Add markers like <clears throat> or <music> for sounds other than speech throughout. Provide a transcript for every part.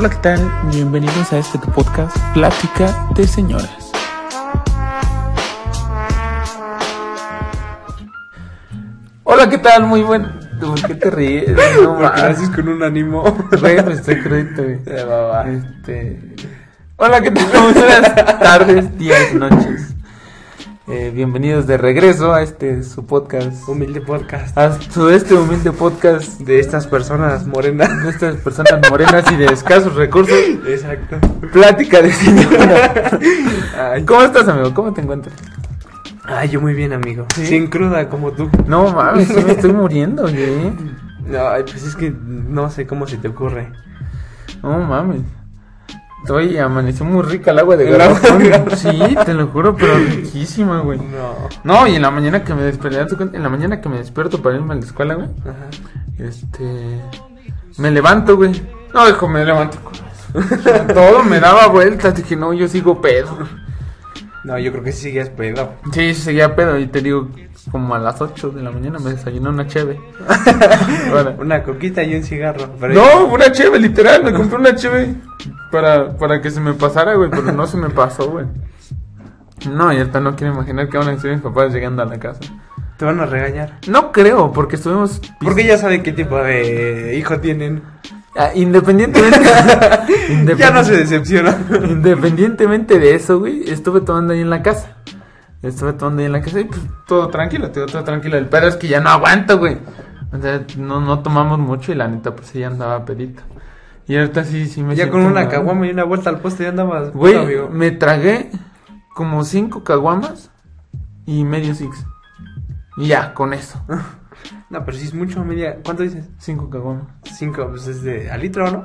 Hola, ¿qué tal? Bienvenidos a este podcast, Plática de Señoras. Hola, ¿qué tal? Muy buen... ¿Por qué te ríes? <laughs> No, Porque haces con un ánimo. Güey, pues estoy <laughs> va. Este... Hola, ¿qué tal? Buenas <laughs> tardes, días, noches. Eh, bienvenidos de regreso a este su podcast. Humilde podcast. A su este humilde podcast De estas personas morenas. de estas personas morenas y de escasos recursos. Exacto. Plática de señora. Ay, ¿Cómo estás, amigo? ¿Cómo te encuentras? ay, yo muy bien, amigo. ¿Sí? Sin cruda como tú. No mames, sí me estoy muriendo, güey. No, ay, pues es que no sé cómo se te ocurre. No mames. Estoy amaneció muy rica el agua de garrafón. Sí, te lo juro, pero riquísima, güey. No. No, y en la mañana que me despierto, en la mañana que me despierto para irme a la escuela, güey. Ajá. Este. Me levanto, güey. No, hijo, me levanto. Todo me daba vueltas. Dije, no, yo sigo pedo. No, yo creo que sí seguías pedo. Sí, sí, seguía pedo. Y te digo, como a las 8 de la mañana me desayuné una cheve. <laughs> Bueno. Una coquita y un cigarro. pero- No, una cheve, literal. Me compré una cheve para, para que se me pasara, güey. Pero no se me pasó, güey. No, y ahorita no quiero imaginar que van a decir mis papás llegando a la casa. Te van a regañar. No creo, porque estuvimos. Porque ya saben qué tipo de hijo tienen. Ah, independientemente. <laughs> Ya no se decepciona. Independientemente de eso, güey, estuve tomando ahí en la casa. Estuve tomando ahí en la casa y pues todo tranquilo, todo, todo tranquilo. El pedo es que ya no aguanto, güey. O sea, no, no tomamos mucho y la neta, pues ella andaba pedito. Y ahorita sí, sí me Ya con una caguama y una vuelta al poste ya andabas. Güey, amigo. me tragué como cinco caguamas y medio six. Y ya, con eso. <laughs> No, pero si es mucho, media. ¿Cuánto dices? Cinco caguamas. Cinco, pues es de. ¿A litro, no?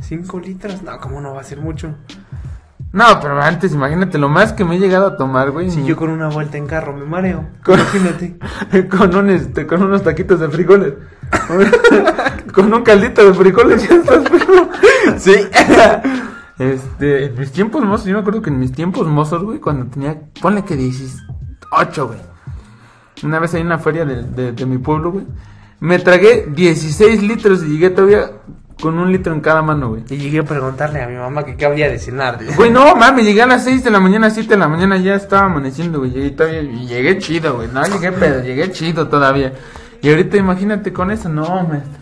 Cinco litros. No, ¿cómo no va a ser mucho? No, pero antes, imagínate, lo más que me he llegado a tomar, güey. Si yo con una vuelta en carro me mareo. Con- Imagínate. <laughs> con un este, con unos taquitos de frijoles. <laughs> con un caldito de frijoles <laughs> ya estás pero Sí. Este, en mis tiempos mozos, yo me acuerdo que en mis tiempos mozos, güey, cuando tenía, ponle que 18, güey. Una vez ahí en la feria de, de, de mi pueblo, güey. Me tragué 16 litros y llegué todavía con un litro en cada mano, güey. Y llegué a preguntarle a mi mamá que qué había de cenar. Güey, no, mames, llegué a las 6 de la mañana, 7 de la mañana, ya estaba amaneciendo, güey. Llegué, todavía, y llegué chido, güey. No, llegué pedo, llegué chido todavía. Y ahorita imagínate con eso, no, maestro.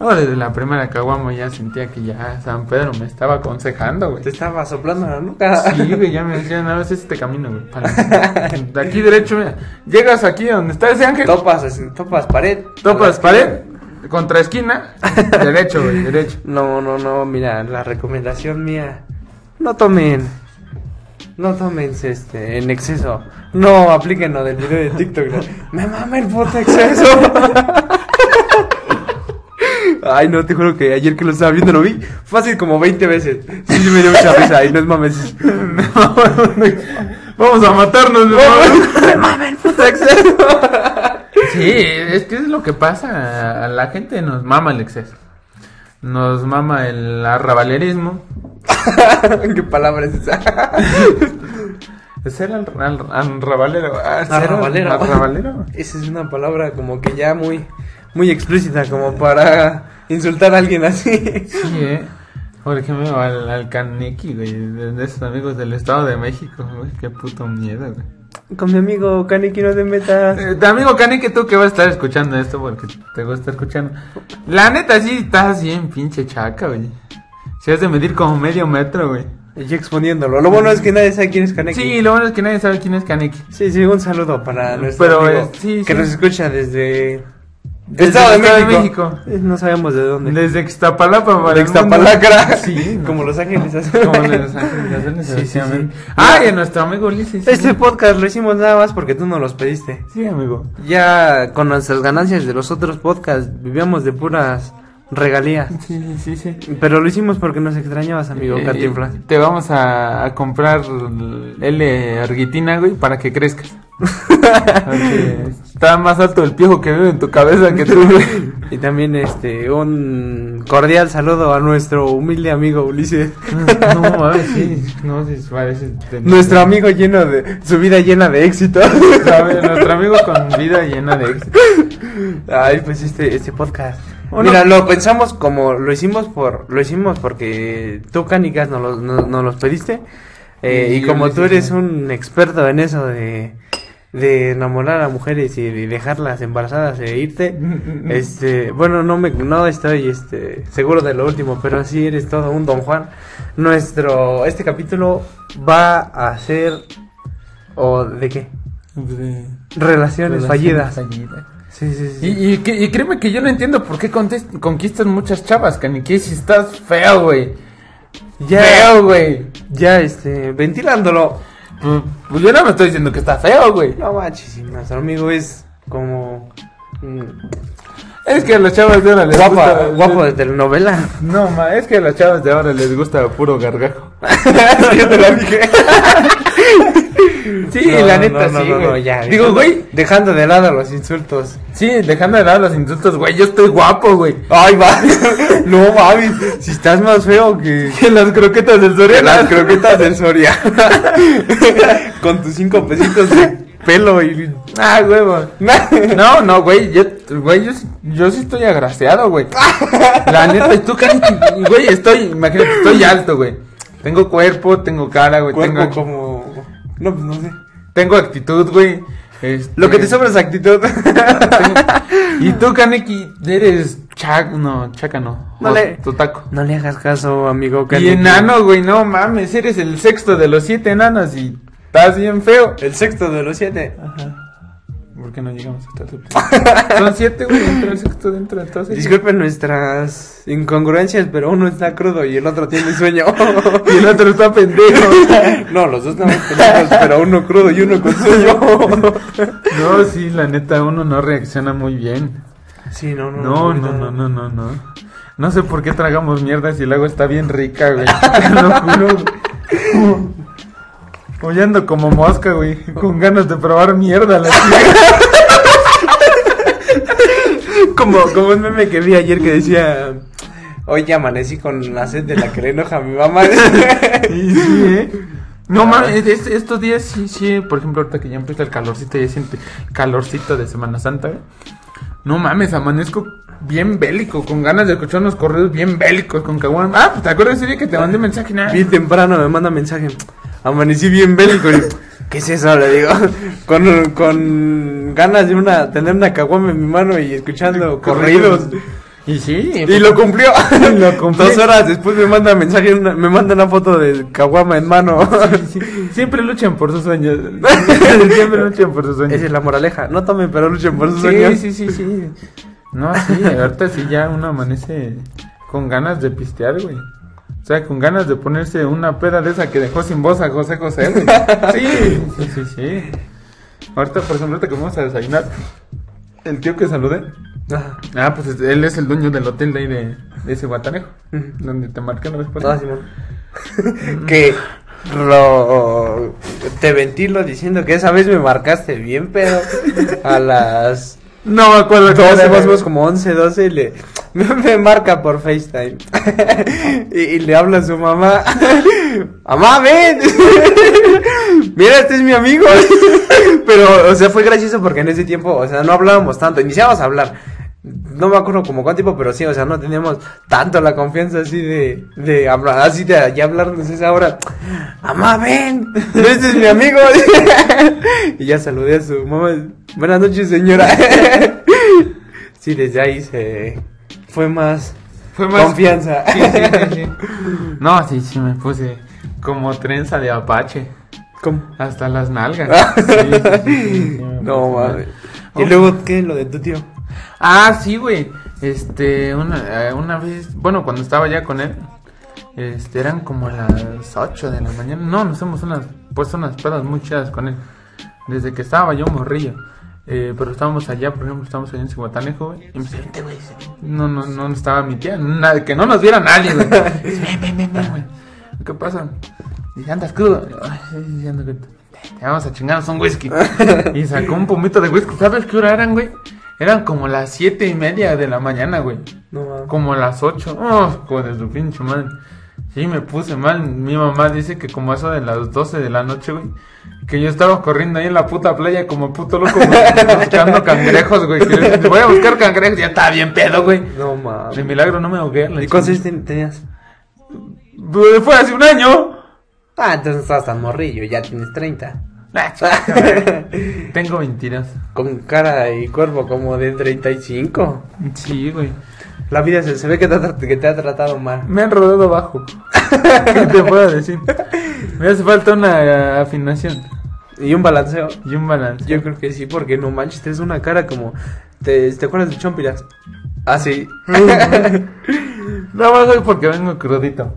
No, desde la primera caguama ya sentía que ya San Pedro me estaba aconsejando, güey. Te estaba soplando la nuca. Sí, güey, ya me decían, a veces este camino, güey. para- De aquí derecho, mira. Llegas aquí donde está ese ángel, Topas, topas pared. topas pared, contra esquina, derecho, güey, derecho. No, no, no, mira, la recomendación mía. No tomen. No tomen este en exceso. No apliquen lo del video de TikTok. ¿no? Me mama el puto exceso. <laughs> Ay, no, te juro que ayer que lo estaba viendo lo vi fácil como 20 veces. Sí, sí me dio mucha risa y no es mames. <laughs> <laughs> Vamos a matarnos, Me mama el puto exceso. Sí, es que es lo que pasa. A la gente nos mama el exceso. Nos mama el arrabalerismo. <laughs> ¿Qué palabra es esa? Al- arrabalero. Ah, ser Arrabalero. Arrabalero. Esa es una palabra como que ya muy, muy explícita como para insultar a alguien así. Sí, eh. Por ejemplo, al, al Kaneki, güey. De, de esos amigos del Estado de México, güey. Qué puto miedo, güey. Con mi amigo Kaneki no te metas. Eh, de amigo Kaneki, tú que vas a estar escuchando esto porque te gusta escuchando. La neta, sí, estás bien pinche chaca, güey. Si has de medir como medio metro, güey. Y exponiéndolo. Lo bueno es que nadie sabe quién es Kaneki. Sí, lo bueno es que nadie sabe quién es Kaneki. Sí, sí, un saludo para nuestro Pero, amigo eh, sí, que sí. nos escucha desde... Estado de Estado de México. México. Eh, No sabemos de dónde. Desde Ixtapalapa para De. Ixtapalacra. Sí, <laughs> Como Los Ángeles. como de <laughs> Los Ángeles Sí, sí, sí. Ah, y a nuestro amigo Ulises. sí. Este podcast lo hicimos nada más porque tú nos los pediste. Sí, amigo. Ya con nuestras ganancias de los otros podcasts vivíamos de puras regalías. Sí, sí, sí. Pero lo hicimos porque nos extrañabas, amigo Eh, Cantinflas. Te vamos a, a comprar L argitina, güey, para que crezcas. <laughs> Porque está más alto el piojo que vive en tu cabeza que tú. Y también este un cordial saludo a nuestro humilde amigo Ulises. No, <laughs> mames, sí. No, sí, parece. Nuestro amigo lleno de su vida llena de éxito. Sabe, Nuestro amigo con vida llena de éxito. Ay, pues este este podcast ¿O Mira, no? lo pensamos como lo hicimos por lo hicimos porque tú canicas nos los, nos, nos los pediste eh, Y y como tú eres un experto en eso de de enamorar a mujeres y de dejarlas embarazadas e irte <laughs> este bueno no me no estoy este seguro de lo último pero sí eres todo un don Juan nuestro este capítulo va a ser o de qué De- relaciones, fallidas fallidas. sí sí sí Y, y, que- y créeme que yo no entiendo por qué conquistas muchas chavas, Canique, si estás feo, güey. Ya. Feo, güey. ya este ventilándolo Pues, pues yo no me estoy diciendo que está feo, güey. No manches, nuestro amigo es como mm, Es que a las chavas de ahora les gusta... guapo de telenovela. No, ma, es que a las chavas de ahora les gusta puro gargajo. <laughs> Yo te lo dije. <laughs> Sí, No, la neta, no, sí, no, güey. ya, Digo, dejando- güey, Dejando de lado los insultos. sí, dejando de lado los insultos, güey, yo estoy guapo, güey. Ay, va. <laughs> No mames, si estás más feo que, Que las croquetas del que Soriana. las croquetas del Soria. <laughs> Con tus cinco pesitos de pelo y. Ah, huevo. No, no, güey, yo, güey, yo, sí- yo sí estoy agraciado, güey. La neta, y tú, casi, güey, estoy, imagínate, estoy alto, güey. Tengo cuerpo, tengo cara, güey, Cuerpo tengo, como. No, pues no sé. tengo actitud, güey. Este, Lo que te sobra es actitud. <laughs> Y tú, Kaneki, eres chac, no, chaca no. No le- Totaco. No le hagas caso, amigo. Y Kaneki. enano, güey, no mames, eres el sexto de los siete enanos y estás bien feo. El sexto de los siete. ¿Por qué no llegamos hasta el <laughs> Son siete, güey, dentro del sexto, dentro de todos. Disculpen nuestras incongruencias, pero uno está crudo y el otro tiene sueño. <laughs> Y el otro está pendejo. <laughs> no, los dos estamos pendejos, pero uno crudo y uno con sueño. No, sí, la neta, uno no reacciona muy bien. sí, no, no. No, no, no, no, no, no. No sé por qué tragamos mierda si el agua está bien rica, güey. Te lo juro, ando como mosca, güey. Con ganas de probar mierda. La. Como, como un meme que vi ayer que decía. Hoy amanecí con la sed de la que le enoja a mi mamá. Sí, sí, eh. No mames, es- estos días sí, sí. Por ejemplo, ahorita que ya empieza el calorcito, ya siente calorcito de Semana Santa, güey. No mames, amanezco bien bélico, con ganas de escuchar unos correos bien bélicos con Caguán. Ah, ¿te acuerdas ese día que te mandé mensaje? Bien temprano me manda mensaje. Amanecí bien bélico. y, <laughs> ¿Qué es eso? Le digo. Con, con ganas de una tener una caguama en mi mano y escuchando <laughs> corridos. Y sí, Y lo cumplió. <laughs> Lo. Dos horas después me manda mensaje, una- me manda una foto de caguama en mano. Sí, siempre luchan por sus sueños. siempre luchan por sus sueños. Esa es la moraleja. No tomen, pero luchen por sus Sí, sueños. sí, sí, sí. No, sí, ahorita sí ya uno amanece con ganas de pistear, güey. O sea, con ganas de ponerse una peda de esa que dejó sin voz a José José. <laughs> Sí, sí, sí, sí. Ahorita, por ejemplo, ahorita que vamos a desayunar, el tío que saludé. Ajá. Ah, pues es- él es el dueño del hotel de ahí de, de ese guatanejo. Donde te marqué la vez pasada. Ah, Simón. <laughs> que lo te ventilo diciendo que esa vez me marcaste bien pedo a las No me acuerdo qué 12 hora más o era. menos como 11, 12 y le <laughs> me, marca por FaceTime. <laughs> Y, y le habla a su mamá. <laughs> Mamá ven mira este es mi amigo. Pero o sea fue gracioso porque en ese tiempo o sea no hablábamos tanto iniciamos a hablar no me acuerdo como cuánto tiempo, pero sí, o sea, no teníamos tanto la confianza así de, de hablar, así de ya hablarnos esa hora. Mamá, ven, este es mi amigo. <laughs> y ya saludé a su mamá. Buenas noches, señora. <laughs> sí, desde ahí se fue más, Fue más confianza. <laughs> Sí, sí, sí, sí. No, sí, sí, me puse como trenza de apache. ¿Cómo? Hasta las nalgas. No, mames. Y luego, ¿qué? Lo de tu tío. Ah, sí, güey. Este, una, eh, una vez, bueno, cuando estaba ya con él, este, eran como las 8 de la mañana. No, nos hemos unas, pues unas pedas muy chidas con él. Desde que estaba yo morrillo. Eh, pero estábamos allá, por ejemplo, estábamos allá en Cihuatanejo, güey. Y me dice, vente, güey. No, no, no estaba mi tía. nada- que no nos viera nadie, güey. Ven, ven, ven, ven, güey. ¿Qué pasa? Dice, andas crudo. Ay, ando crudo. Te vamos a chingarnos un whisky. y sacó un pomito de whisky. ¿Sabes qué hora eran, güey? Eran como las siete y media de la mañana, güey. No, mames. Como las ocho. Oh, joder, su pinche madre. Sí, me puse mal. Mi mamá dice que como eso de las 12 de la noche, güey. Que yo estaba corriendo ahí en la puta playa como puto loco, güey, <laughs> buscando cangrejos, güey. que voy a buscar cangrejos. Ya estaba bien pedo, güey. No mames. De milagro no me ahogué. ¿Y cuántos tenías? Pues, Fue hace un año. Ah, entonces estabas tan morrillo, ya tienes 30. <laughs> Tengo 22. Con cara y cuerpo como de 35. Sí, güey. La vida se, se ve que te, ha tra- que te ha tratado mal. Me han rodado bajo. <laughs> ¿Qué te puedo decir? Me hace falta una afinación Y un balanceo. y un balance. Yo creo que sí, porque no manches, tienes una cara como. ¿Te, ¿te acuerdas de Chompiras? Ah, sí. <laughs> No más hoy porque vengo crudito.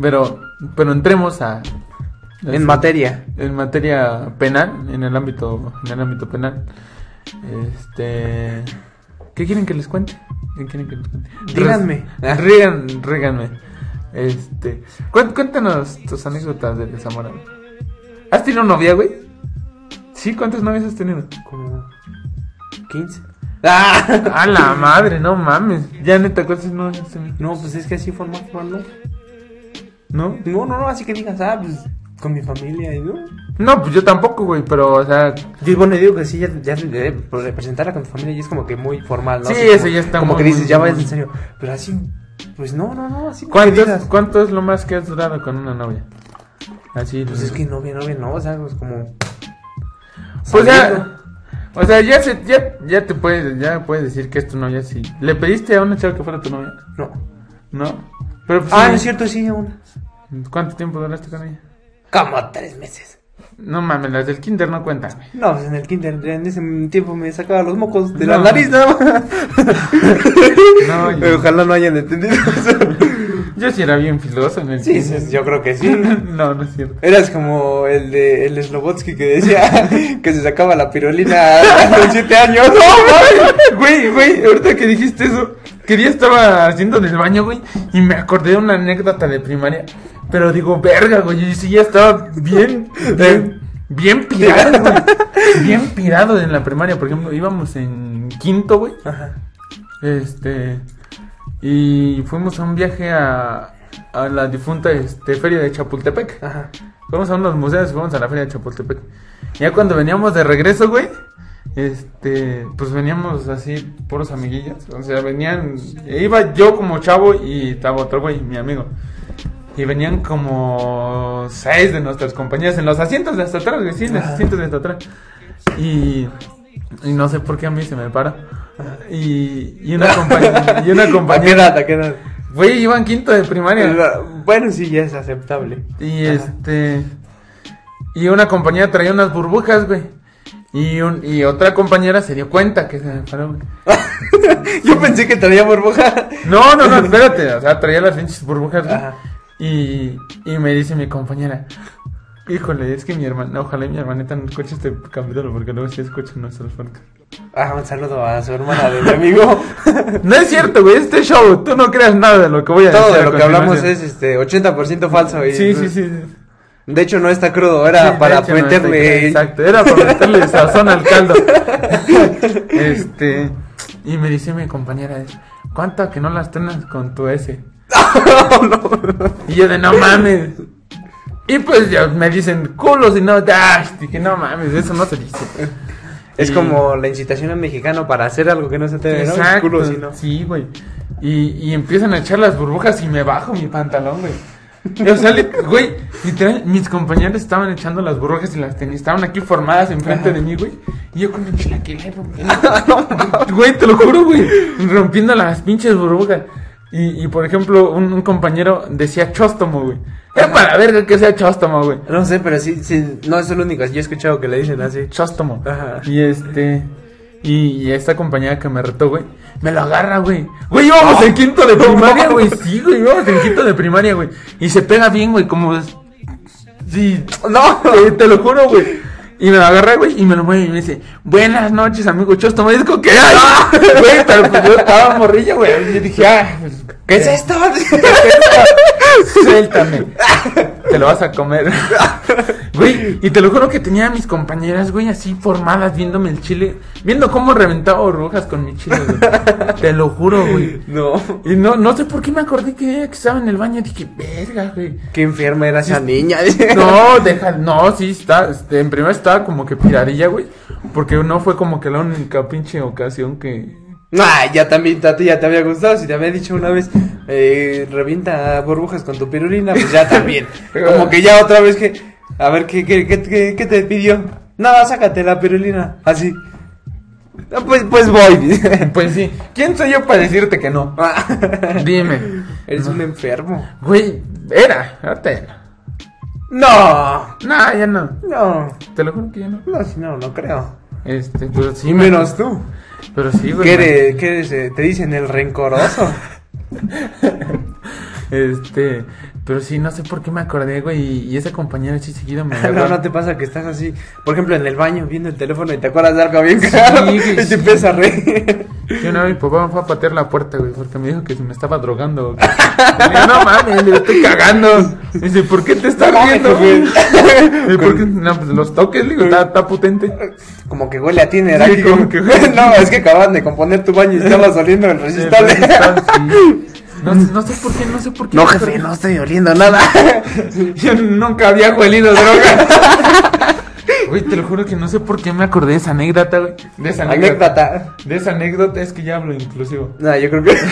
Pero, pero entremos a en materia. en materia penal, en el ámbito, en el ámbito penal. Este, ¿qué quieren que les cuente? ¿Qué quieren que les cuente? Díganme. Rígan, ríganme. Este, cué- cuéntanos tus anécdotas de desamor. ¿Has tenido novia, güey? Sí, ¿cuántas novias has tenido? Como. 15. ¡Ah! A la <laughs> madre, no mames. Ya neta, ¿cuántas novias has tenido? No, pues es que así forma formal, ¿No? ¿no? No, no, no, así que digas, ah, pues con mi familia y no. No, pues yo tampoco, güey, pero, o sea, Yo, bueno, digo que sí, ya, ya eh, por representarla con tu familia ya es como que muy formal, ¿no? Sí, eso como- ya está Como muy, que dices, muy, ya vayas en serio. Pero así, pues no, no, no, así ¿cuánto, digas, ¿cuánto es lo más que has durado con una novia? Así, Pues es que novia, novia, no, o sea, pues como. Pues ya, o sea, ya, se, ya, ya te puedes, ya puedes decir que es tu novia, sí. ¿Le pediste a una chava que fuera tu novia? No. ¿No? Pero, pues, Ah, sí. no es cierto, sí, aún. ¿Cuánto tiempo duraste con ella? Como tres meses. No mames, las del kinder no cuentan, güey. No, pues en el kinder, en ese tiempo me sacaba los mocos de No. la nariz, nada más. No, <laughs> y- Pero Ojalá no hayan entendido eso. Yo sí era bien filoso en el Sí, kinder. sí, yo creo que sí. <laughs> no, no es cierto. Eras como el de el Slobotsky que decía <laughs> que se sacaba la pirulina a los siete años. Güey, güey, ahorita que dijiste eso, que día estaba haciendo del baño, güey, y me acordé de una anécdota de primaria. Pero digo, verga, güey, y sí ya estaba bien, bien, bien pirado, güey. <laughs> Bien pirado en la primaria, por ejemplo, íbamos en quinto, güey. Ajá. Este, y fuimos a un viaje a, a la difunta este, feria de Chapultepec. Ajá. Fuimos a unos museos y fuimos a la feria de Chapultepec. Ya cuando veníamos de regreso, güey, este, pues veníamos así, puros amiguillos. O sea, venían, iba yo como chavo y estaba otro güey, mi amigo. Y venían como seis de nuestras compañías en los asientos de hasta atrás, güey, sí, en los asientos de hasta atrás. Y, y no sé por qué a mí se me para. Y, y una compañía, <laughs> y una ¿A qué compañera, edad? ¿A qué edad? güey, iban quinto de primaria. Bueno, sí, ya es aceptable. Y Ajá. este. Y una compañera traía unas burbujas, güey. Y, un, y otra compañera se dio cuenta que se me paró, güey. <laughs> Yo pensé que traía burbuja. No, no, no, espérate. O sea, traía las pinches burbujas, güey. Ajá. Y, y me dice mi compañera. Híjole, es que mi hermana, ojalá mi hermanita no escuche este capítulo porque luego sí escucha nuestros podcasts. Ah, un saludo a su hermana de mi amigo. <laughs> No es cierto, güey, este show, tú no creas nada de lo que voy a Todo decir. de a lo que hablamos es este 80% falso. Y, Sí, sí, sí. De hecho, no está crudo, era de para hecho, no, meterle. Exacto, era para meterle sazón al caldo. <laughs> Este, y me dice mi compañera, ¿cuánto que no las tenas con tu S? Y yo de no mames. Y pues ya me dicen culos y no dash. Dije, no mames, eso no se dice. Es Y- como la incitación al mexicano para hacer algo que no se debe, ¿no? Exacto. Culo, si no. Sí, güey. Y, y empiezan a echar las burbujas y me bajo mi pantalón, güey. Y, O sea, güey, literal, mis compañeros estaban echando las burbujas y las tenían, estaban aquí formadas enfrente de mí, güey. Y yo con mi chilaquila y rompiendo. Güey, te lo juro, güey. Rompiendo las pinches burbujas. Y, y por ejemplo, un, un compañero decía chóstomo, güey. Era para ver que sea chóstomo, güey. No sé, pero sí, sí, no es el único. Yo he escuchado que le dicen así. Chóstomo. Ajá. Y este. Y, y esta compañera que me retó, güey, me lo agarra, güey. Güey, íbamos en quinto de primaria, güey. Sí, güey, íbamos en quinto de primaria, güey. Y se pega bien, güey, como. Sí, No, te, te lo juro, güey. Y me lo agarra, güey, y me lo mueve y me dice, buenas noches, amigo Chóstomo. Y es como que, ay, <laughs> güey, pero pues yo estaba morrilla, güey. Y yo dije, ah, pues, ¿qué es esto? <laughs> Suéltame. <laughs> Te lo vas a comer. Güey, y te lo juro que tenía a mis compañeras, güey, así formadas viéndome el chile, viendo cómo reventaba burbujas con mi chile, güey. Te lo juro, güey. No. Y no, no sé por qué me acordé que, que estaba en el baño. Dije, verga, güey. Qué enferma era esa niña. <laughs> No, deja, no, sí, está, este, en primera estaba como que piradilla, güey. Porque no fue como que la única pinche ocasión que... Ah, ya también, a ti ya te había gustado. Si te había dicho una vez, eh, revienta burbujas con tu pirulina, pues ya también. <laughs> Como que ya otra vez que. A ver, ¿qué, qué, qué, qué, qué te pidió? Nada, sácate la pirulina. Así. Ah, Pues, pues voy. <laughs> Pues sí, ¿quién soy yo para decirte que no? <laughs> Dime. Eres un enfermo. Güey, era, ahorita ya no. No, No, ya no. no. Te lo juro que ya no. No, sí, no, no creo. Este, pero sí. Me- menos tú. Pero sí, güey. ¿Qué eres? ¿Qué eres? eh? Te dicen el rencoroso. <laughs> Este, pero sí, no sé por qué me acordé, güey. Y, y esa compañera sí seguido me <laughs> no, no te pasa que estás así, por ejemplo, en el baño viendo el teléfono y te acuerdas de algo bien caro güey, <laughs> y te sí. empiezas a reír. Y una vez mi papá me fue a patear la puerta, güey, porque me dijo que se me estaba drogando. güey. Y <laughs> le digo, no mames, le estoy cagando. Dice, ¿por qué te estás No riendo, güey? ¿Por qué? No, pues los toques, digo, está, está potente. Como que huele a tiner Sí, aquí. como que. No, es que acaban de componer tu baño y estabas oliendo el resistor. Sí. No, no sé por qué, no sé por qué. No, jefe, no estoy oliendo nada. <laughs> Yo nunca había huelido droga. <laughs> Güey, te lo juro que no sé por qué me acordé de esa anécdota, güey. De esa anécdota. Anécdota. De esa anécdota es que ya hablo inclusivo. No, yo creo que. <laughs>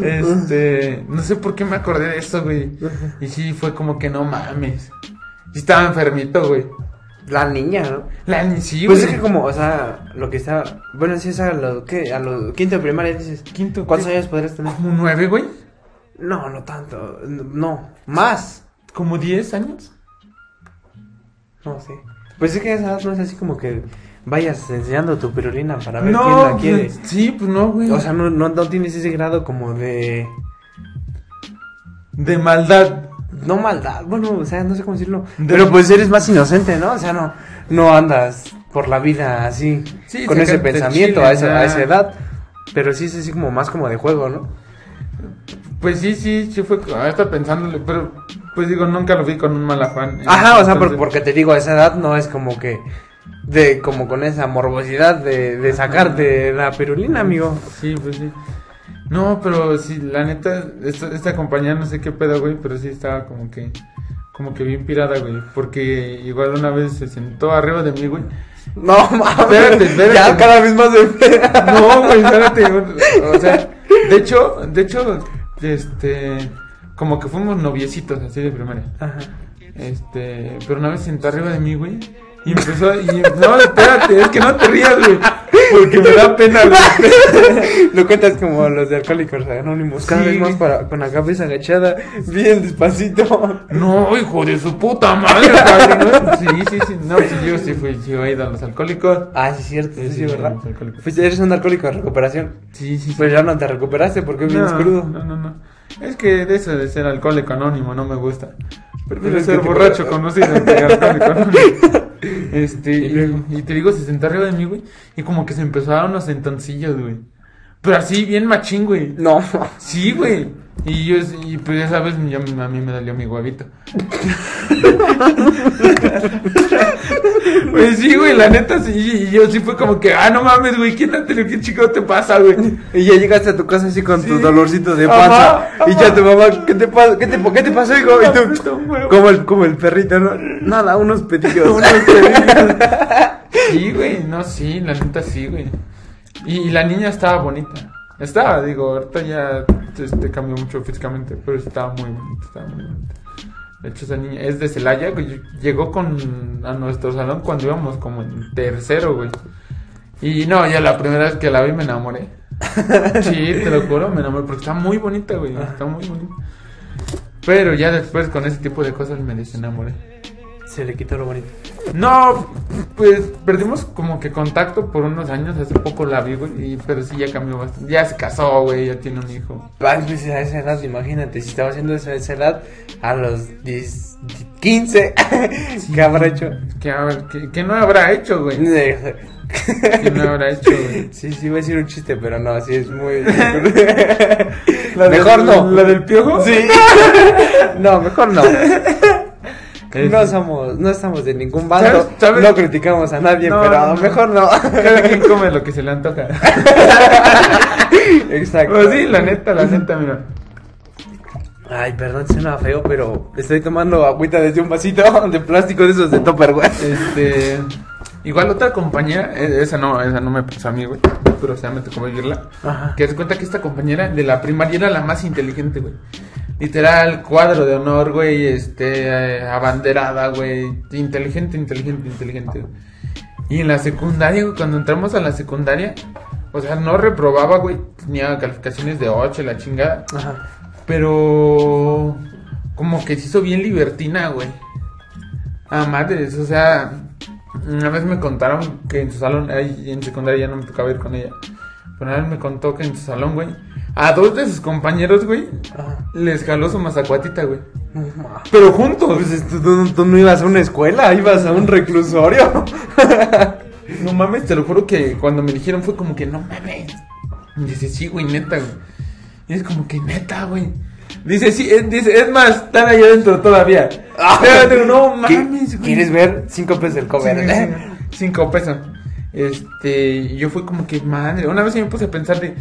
Este, no sé por qué me acordé de eso, güey. Y sí, fue como que no mames. Sí estaba enfermito, güey. La niña, ¿no? La ni sí, Pues güey. es que como, o sea, lo que está... Bueno, si es a lo que... A lo quinto de primaria dices... Quinto, ¿Cuántos ¿qué? años podrías tener? Como nueve, güey. No, no tanto. No, más. Como diez años. No sé. Pues es que esa edad no es así como que vayas enseñando tu pirulina para ver no, quién la quiere. pues, sí, pues no, güey. O sea, no, no, no tienes ese grado como de... de maldad. No maldad, bueno, o sea, no sé cómo decirlo. De- Pero pues eres más inocente, ¿no? O sea, no, no andas por la vida así, Sí, con ese pensamiento chile, a, esa, a esa edad. Pero sí es así como más como de juego, ¿no? Pues sí, sí, sí fue. Ahora está pensándole, pero pues digo, nunca lo vi con un mal afán. Ajá, o sea, Entonces, porque te digo, a esa edad no es como que de como con esa morbosidad de, de sacarte la pirulina, amigo. Sí, pues sí. No, pero sí, la neta, esta, esta compañía no sé qué pedo, güey, pero sí estaba como que, como que bien pirada, güey, porque igual una vez se sentó arriba de mí, güey. No, mames. Espérate, espérate. Ya cada vez más de No, güey, espérate, o sea, de hecho, de hecho, este, como que fuimos noviecitos así de primaria. Ajá. Este, pero una vez se sentó arriba de mí, güey. Y empezó, y no, espérate, es que no te rías, güey. Porque me da pena. <laughs> <laughs> Lo cuentas como los de Alcohólicos Anónimos, cada Sí. vez más para, con la cabeza agachada, bien despacito. No, hijo de su puta madre. <laughs> Sí, sí, sí. No, sí, yo sí fui, sí he ido a los alcohólicos. Ah, sí, es cierto, sí, Sí, sí, ¿verdad? Fuiste- eres un alcohólico de recuperación. Sí, sí, sí. Pues ya no te recuperaste porque vienes crudo. no, no, no. Es que de eso de ser alcohólico anónimo no me gusta. Prefiero Pero ser borracho conocido que alcohólico anónimo. Este, y, y te digo, se sentó arriba de mí, güey. Y como que se empezó a sentoncillos, güey. Pero así, bien machín, güey. No. Sí, güey. Y yo, y pues ya sabes, ya a mí me dolió mi huevito. <laughs> Pues sí, güey, la neta sí. Y yo sí fue como que, ah, no mames, güey, ¿quién te qué chico te pasa, güey? Y ya llegaste a tu casa así con tu Sí. dolorcito de panza. Y ya tu mamá, ¿qué te pasó? ¿Qué te, qué te pasó, hijo? Y tú, como el, como el perrito, ¿no? Nada. Unos <laughs> pedillos. Sí, güey, no, sí, la neta sí, güey. Y, la niña estaba bonita. Estaba, digo, ahorita ya este, cambió mucho físicamente, pero estaba muy bonita, estaba muy bonita. De hecho, esa niña es de Celaya, güey. Llegó con a nuestro salón cuando íbamos como en tercero, güey. Y no, ya la primera vez que la vi me enamoré. <laughs> Sí, te lo juro, me enamoré porque está muy bonita, güey. Está muy bonita. Pero ya después con ese tipo de cosas me desenamoré. Se le quitó lo bonito. No, pues perdimos como que contacto por unos años, hace poco la vi, güey, y- pero sí ya cambió bastante. Ya se casó, güey, ya tiene un hijo. Ay, pues a esa edad, imagínate, si estaba haciendo eso a esa edad, a los 10, 15, ¿qué habrá hecho? ¿Qué, qué- qué no habrá hecho, güey? ¿Quién lo habrá hecho, güey? Sí, sí, voy a decir un chiste, pero no, así es muy... <laughs> ¿La mejor del- no. ¿La del piojo? Sí. <laughs> no, mejor no. <laughs> No somos, no estamos de ningún bando, ¿Sabes- sabes? no criticamos a nadie, No, pero no, mejor no. Cada quien <laughs> come lo que se le antoja. Exacto. Pues sí, la neta, la neta, mira. Ay, perdón, suena feo, pero estoy tomando agüita desde un vasito de plástico de esos de Tupperware. Este. Igual otra compañera, eh, esa no, esa no me pasó a mí, güey. Pero o sea, me tocó vivirla. Ajá. Que se cuenta que esta compañera de la primaria era la más inteligente, güey. Literal, cuadro de honor, güey, este, eh, abanderada, güey. Inteligente, inteligente, inteligente. Y en la secundaria, güey, cuando entramos a la secundaria, o sea, no reprobaba, güey. Tenía calificaciones de 8, la chingada. Ajá. Pero como que se hizo bien libertina, güey. A madres, o sea, una vez me contaron que en su salón, ahí en secundaria ya no me tocaba ir con ella. Pero una vez me contó que en su salón, güey, a dos de sus compañeros, güey, Ajá. les jaló su mazacuatita, güey. No Pero juntos. Pues tú, tú- tú no ibas a una escuela, ibas a un reclusorio. <laughs> No mames, te lo juro que cuando me dijeron fue como que no mames. Y dice, sí, güey, neta, güey. Y es como que neta, güey. Dice, sí, es, dice, es más, están ahí adentro todavía. Pero digo, no mames, güey. ¿Quieres ver? Cinco pesos el cover. Sí, sí, Cinco pesos. Este, yo fui como que madre. Una vez me puse a pensar de,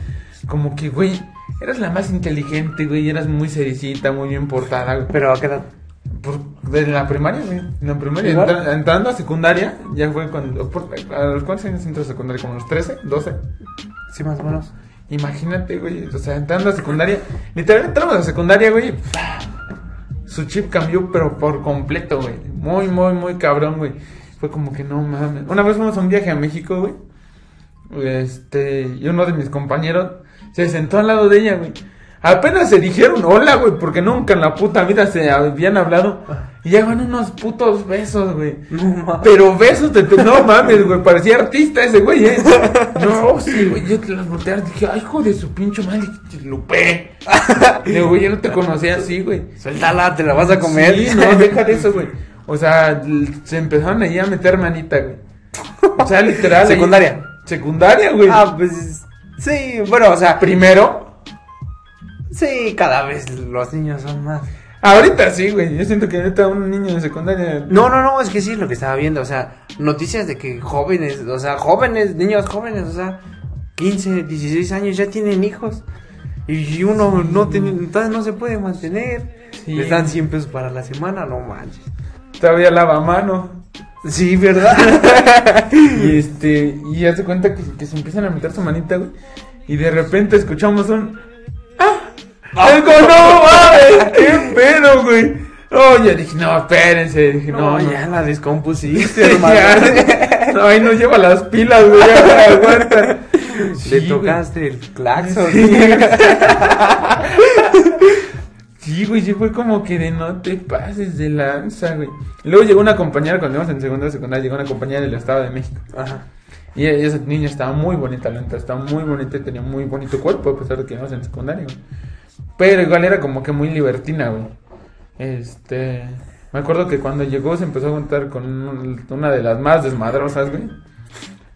como que, güey, eras la más inteligente, güey. Eras muy sericita, muy bien portada, güey. Pero a qué edad? Por, desde la primaria, güey. En la primaria. Entra- entrando a secundaria, ya fue cuando. por- ¿A los cuántos años entró a secundaria? ¿Como los 13? ¿12? Sí, más o menos. Imagínate, güey. O sea, entrando a secundaria. Literalmente entramos a secundaria, güey. Su chip cambió, pero por completo, güey. Muy, muy, muy cabrón, güey. Fue como que no mames. Una vez fuimos a un viaje a México, güey. Este. Y uno de mis compañeros se sentó al lado de ella, güey. Apenas se dijeron hola, güey, porque nunca en la puta vida se habían hablado. Y ya van unos putos besos, güey. No. Pero besos de. No mames, güey. Parecía artista ese güey, ¿eh? No, sí, güey. Yo te las volteé dije, ay, hijo de su pinche madre. Lupe. <laughs> Digo, güey, yo no te conocía así, güey. Suéltala, te la vas a comer. Sí, no, deja de eso, güey. O sea, se empezaron ahí a meter manita, güey. O sea, literal. <laughs> ahí- Secundaria. Secundaria, güey. Ah, pues sí, bueno, o sea, Primero. sí, cada vez los niños son más. Ahorita sí, güey. Yo siento que ahorita un niño de secundaria. No, no, no, es que sí es lo que estaba viendo, o sea, noticias de que jóvenes, o sea, jóvenes, niños jóvenes, o sea, 15, 16 años ya tienen hijos. Y uno no tiene, entonces no se puede mantener. Sí. Les dan 100 pesos para la semana, no manches. Todavía lava mano. Sí, ¿verdad? <laughs> Y este, y hace cuenta que, que se empiezan a meter su manita, güey. Y de repente escuchamos un. ¡Ah! Digo, no <laughs> mames, qué pedo, güey. No, ya dije, no, espérense. Dije, no, no, no. ya la descompusiste, <laughs> hermano. No, ahí no lleva las pilas, güey. Le Sí, güey. tocaste el claxon. Sí. Sí, güey, sí fue como que de no te pases de lanza, güey. Luego llegó una compañera, cuando íbamos en segunda secundaria, llegó una compañera del Estado de México. Ajá. Y esa niña estaba muy bonita, la neta, estaba muy bonita y tenía muy bonito cuerpo, a pesar de que íbamos en secundaria, güey. Pero igual era como que muy libertina, güey. Este. Me acuerdo que cuando llegó se empezó a juntar con un- una de las más desmadrosas, güey.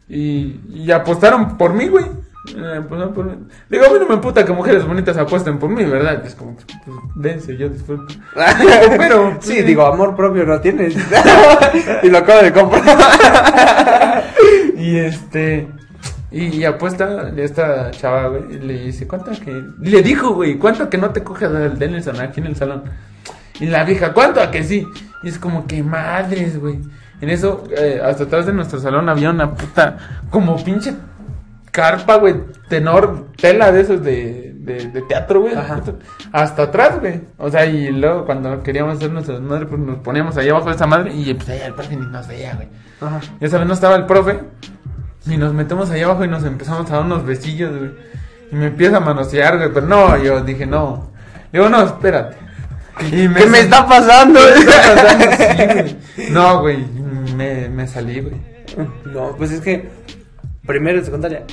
Y, y apostaron por mí, güey. Eh, por mí. Digo, a mí no me emputa que mujeres bonitas apuesten por mí, ¿verdad? Es como, pues, dense, yo disfruto. <laughs> Pero, pues, Sí, digo, amor propio no tienes. <laughs> y lo acabo de comprar. <laughs> Y este. Y, y apuesta esta chava, güey. y Le dice, ¿cuánto que.? Le dijo, güey, ¿cuánto que no te coges del de en el salón, aquí en el salón? Y la vieja, ¿cuánto a que sí? Y es como que madres, güey. En eso, eh, hasta atrás de nuestro salón había una puta. Como pinche carpa, güey. Tenor, tela de esos de, de, de teatro, güey. Hasta atrás, güey. O sea, y luego cuando queríamos hacer nuestra madre, pues nos poníamos ahí abajo de esa madre. Y pues ahí el profe ni nos veía, güey. Ajá. Ya sabes, no estaba el profe. Y nos metemos ahí abajo y nos empezamos a dar unos besillos, güey. Y me empieza a manosear, güey. Pero no, yo dije, no. Digo, no, espérate. Y ¿Qué me está pasando? Sí, güey. No, güey. Me, me salí, güey. No, pues es que primero de secundaria.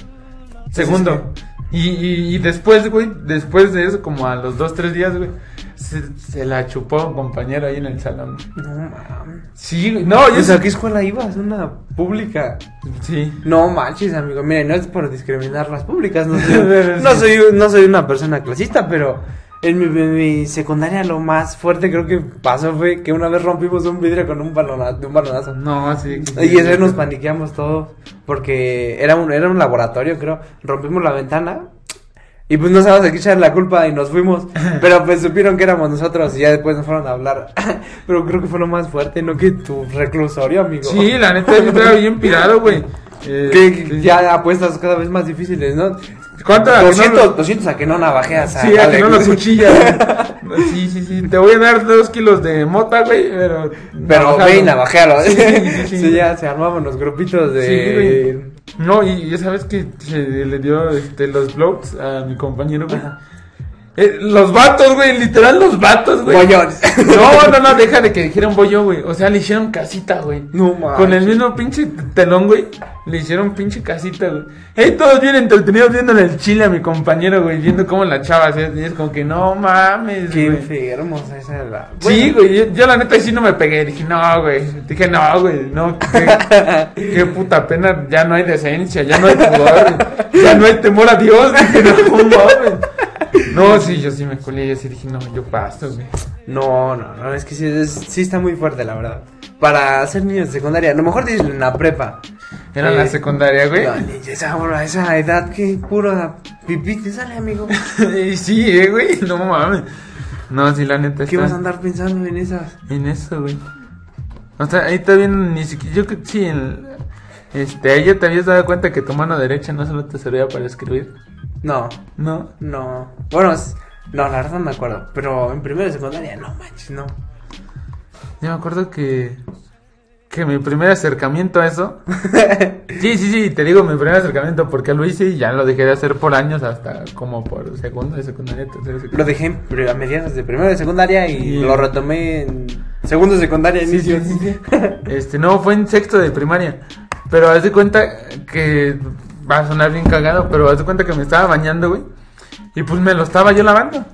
Segundo. Y, y, y después, güey, después de eso, como a los dos, tres días, güey, Se, se la chupó un compañero ahí en el salón. No mames. Sí, güey. No, yo Pues, ¿a sé qué escuela ibas? ¿Una pública? Sí. No manches, amigo. Mira, no es por discriminar las públicas. No soy, <laughs> no soy, no soy una persona clasista, pero en mi, secundaria lo más fuerte creo que pasó fue que una vez rompimos un vidrio con un, balona- de un balonazo. No, sí. Y vez nos paniqueamos todos porque era un, era un laboratorio, creo. Rompimos la ventana y pues no sabíamos a qué echar la culpa y nos fuimos. <laughs> Pero pues supieron que éramos nosotros y ya después nos fueron a hablar. <laughs> Pero creo que fue lo más fuerte, no que tu reclusorio, amigo. Sí, la neta, yo estaba bien pirado, güey. Eh, <laughs> Que sí. ya apuestas cada vez más difíciles, ¿no? ¿Cuánto a que no 200, lo- 200 a que no navajeas a Sí, a que Alex. no lo cuchillas. <laughs> Sí, sí, sí. Te voy a dar dos kilos de mota, güey, pero. Pero ve y navajealo. Sí, sí, <laughs> sí. Sí, ya se armaban los grupitos de... Sí, güey. No, y ya sabes que se le dio este, los blogs a mi compañero, güey. Ajá. Eh, los vatos, güey, literal los vatos, güey. Bollones. No, no, no, deja de que dijeron bollo, güey. O sea, le hicieron casita, güey. No mames. Con el mismo pinche telón, güey. Le hicieron pinche casita, güey. Hey, todos bien entretenidos viéndole el chile a mi compañero, güey. Viendo cómo la chava se y es como que no mames, Qué güey. enfermos esa es la... Sí, güey, yo, yo la neta sí no me pegué, dije, no, güey, dije, no, güey, no, qué, <laughs> qué puta pena, ya no hay decencia, ya no hay pudor, ya no hay temor a Dios, <laughs> dije, no, mames. No, sí, yo sí me colé, yo sí dije, no, yo paso, güey. No, no, no, es que sí, es- sí está muy fuerte, la verdad. Para ser niño de secundaria, a lo mejor dices en la prepa. Era Eh, la secundaria, güey. No, esa, a esa edad que puro pipí te sale, amigo. <laughs> Sí, eh, güey, no mames. No, sí, la neta ¿Qué está vas a andar pensando en esas? en eso, güey. O sea, ahí todavía ni siquiera, yo sí, en- este, ahí ya te habías dado cuenta que tu mano derecha no solo te servía para escribir, No, ¿no? no. Bueno, es- no, la verdad no me acuerdo. Pero en primero de secundaria, no manches, no. Yo me acuerdo que. Que mi primer acercamiento a eso. <laughs> sí, sí, sí, te digo mi primer acercamiento porque lo hice y ya lo dejé de hacer por años hasta como por segundo de secundaria, tercero de Lo secundaria. dejé en pri- a mediados de primero de secundaria y Y- lo retomé en segundo de secundaria. Sí, sí, inicio. sí, sí. <laughs> Este, no, fue en sexto de primaria. Pero haz de cuenta que. Va a sonar bien cagado, pero haz de cuenta que me estaba bañando, güey. Y pues me lo estaba yo lavando.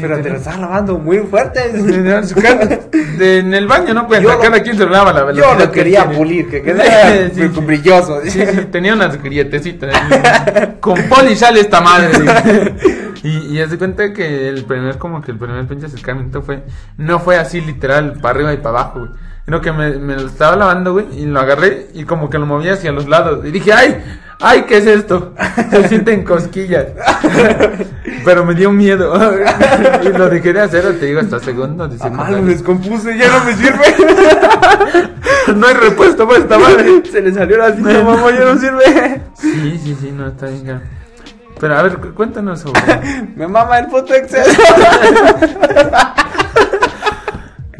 Pero te lo estás lavando muy fuerte. En, su el baño, ¿no? Pues Yo a lo- cada quien se lo lava la Yo velocidad lo que quería pulir, que quedara <laughs> Sí, sí. brilloso. Sí, sí, tenía unas grietecitas. Con poli sale esta madre. Y, y haz de cuenta que el primer, como que el primer pinche acercamiento fue, no fue así literal, para arriba y para abajo, güey. Sino que me, me lo estaba lavando, güey, y lo agarré y como que lo movía hacia los lados. Y dije, ¡ay! ¡Ay, qué es esto! Se sienten cosquillas. Pero me dio miedo. y lo dejé de hacer, te digo, hasta segundo. de Ah, lo descompuse, ya no me sirve. <laughs> no hay respuesta para esta madre. Se le salió la cinta, mamá, ya no sirve. Sí, sí, sí, no, está bien. Pero a ver, cu- cuéntanos sobre. <laughs> Me mama el puto Excel. <laughs>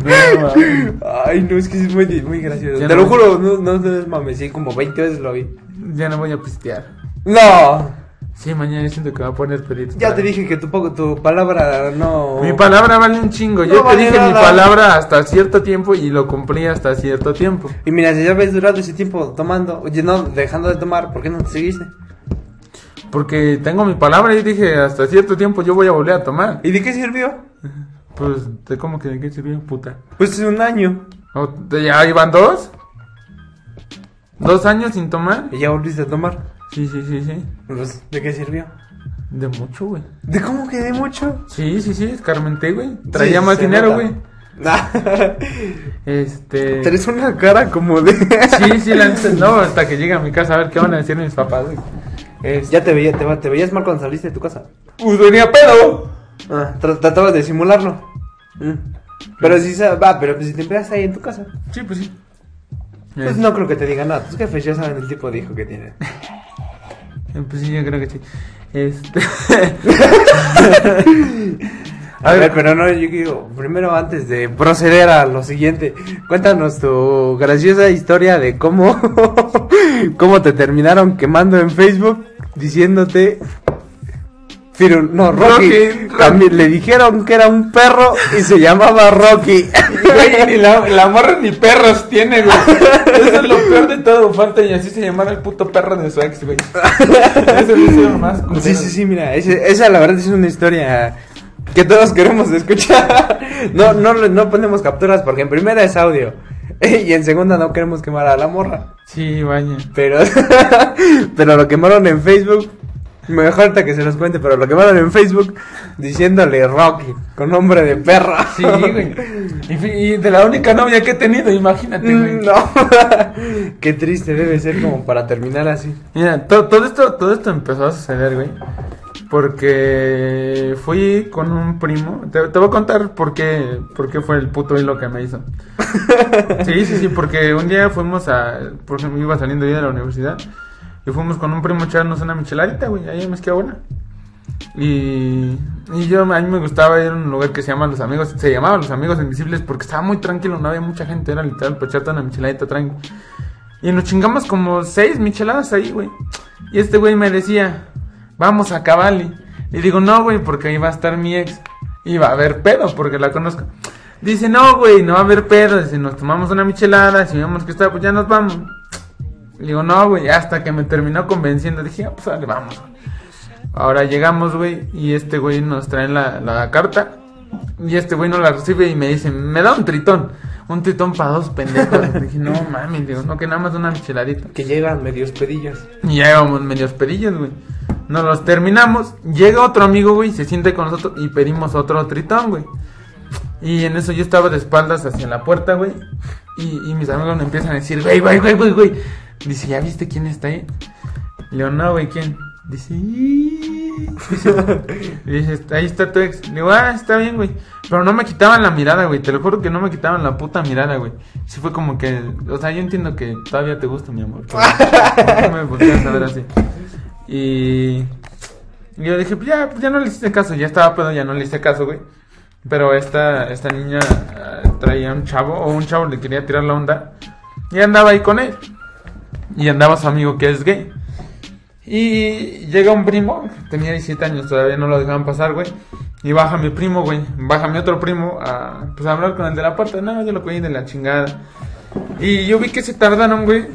<laughs> Ay, no, es que es muy, muy gracioso. Ya Te no- lo juro, no, no, no es mames, sí, como 20 veces lo vi. ya no voy a pistear. No, Sí, mañana yo siento que va a poner pedito. ya te dije que tu, poco- tu palabra no. Mi palabra vale un chingo. Yo te dije mi palabra hasta cierto tiempo y lo cumplí hasta cierto tiempo. Y mira, si ya ves durado ese tiempo tomando, oye, no, dejando de tomar, ¿por qué no te seguiste? Porque tengo mi palabra y dije hasta cierto tiempo yo voy a volver a tomar. ¿Y de qué sirvió? Pues, ¿de cómo que de qué sirvió, puta? Pues un año. ¿O de- ¿Ya iban dos? ¿Dos años sin tomar? Y ya volviste a tomar. Sí, sí, sí, sí. Pues, ¿de qué sirvió? De mucho, güey. ¿De cómo que de mucho? Sí, sí, sí, escarmenté, güey. Traía Sí, más dinero, güey. <laughs> Este. Tenés una cara como de. <laughs> Sí, sí, la no, hasta que llegue a mi casa a ver qué van a decir mis papás, güey. Este, Ya te, veía, te, te veías mal cuando saliste de tu casa. Pues venía pedo. Ah, tra- tratabas de simularlo. Mm. Pero si va, pero pues si te empezaste ahí en tu casa, Sí, pues sí. pues Este, no creo que te digan nada. Tus jefes ya saben el tipo de hijo que tienen. eh, Pues sí, yo creo que sí. Este. <laughs> A ver, pero no, yo digo, primero antes de proceder a lo siguiente, cuéntanos tu graciosa historia de cómo, <laughs> cómo te terminaron quemando en Facebook diciéndote... Firul, no, Rocky. Rocky, le dijeron que era un perro y se llamaba Rocky. Güey, ni la, la morra ni perros tiene, güey. Eso es lo peor de todo. Falta y así se llamara el puto perro de su ex, güey. Eso es más culero. Sí, sí, sí, mira, ese- esa la verdad es una historia que todos queremos escuchar. No, no, no ponemos capturas porque en primera es audio. Y en segunda no queremos quemar a la morra. Sí, vaya. Pero, <laughs> pero lo quemaron en Facebook. Mejor que se los cuente, pero lo quemaron en Facebook diciéndole Rocky con nombre de perra. Sí, güey. Y de la única novia que he tenido, imagínate, güey. Mm, No. <laughs> Qué triste debe ser como para terminar así. Mira, to- todo esto, todo esto empezó a suceder, güey. Porque fui con un primo. Te, te voy a contar por qué, por qué fue el puto hilo que me hizo. <laughs> Sí, sí, sí, porque un día fuimos a. Porque me iba saliendo yo de la universidad. Y fuimos con un primo a echarnos una micheladita, güey, ahí en Mezquiabona. Y, y yo, a mí me gustaba ir a un lugar que se llama Los Amigos. Se llamaba Los Amigos Invisibles porque estaba muy tranquilo, no había mucha gente. Era literal para echarte una micheladita tranquila. Y nos chingamos como seis micheladas ahí, güey. Y este güey me decía, vamos a Cavalli. Y digo, no, güey, porque ahí va a estar mi ex. Y va a haber pedo, porque la conozco. Dice, no, güey, no va a haber pedo. Dice, nos tomamos una michelada, si vemos que está, pues ya nos vamos. Le digo, no, güey, hasta que me terminó convenciendo. Dije, ah, pues dale, vamos. Ahora llegamos, güey, y este güey nos trae la, la carta. Y este güey no la recibe y me dice, me da un tritón. Un tritón para dos pendejos. <laughs> Dije, no mames, digo, no, que nada más una micheladita. Que llegan medios pedillos. Y ya íbamos medios pedillos, güey. Nos los terminamos. Llega otro amigo, güey, se siente con nosotros y pedimos otro tritón, güey. Y en eso yo estaba de espaldas hacia la puerta, güey. Y, y mis amigos me empiezan a decir, güey, güey, güey, güey, güey. Dice, ¿ya viste quién está ahí? Le digo, no, güey, ¿quién? Dice, <laughs> dice, ahí está tu ex. Le digo, ah, está bien, güey. Pero no me quitaban la mirada, güey. Te lo juro que no me quitaban la puta mirada, güey. Sí fue como que, o sea, yo entiendo que todavía te gusta, mi amor. pero <laughs> No me volteas a ver así. Y y yo dije, pues ya, pues ya no le hice caso. Ya estaba pedo, ya no le hice caso, güey. Pero esta, esta niña ah, traía un chavo, o un chavo le quería tirar la onda. Y andaba ahí con él. Y andaba su amigo que es gay. Y llega un primo, tenía 17 años, todavía no lo dejaban pasar, güey. Y baja mi primo, güey. Baja mi otro primo a, pues, a hablar con el de la puerta. No, yo lo cogí de la chingada. Y yo vi que se tardaron, güey.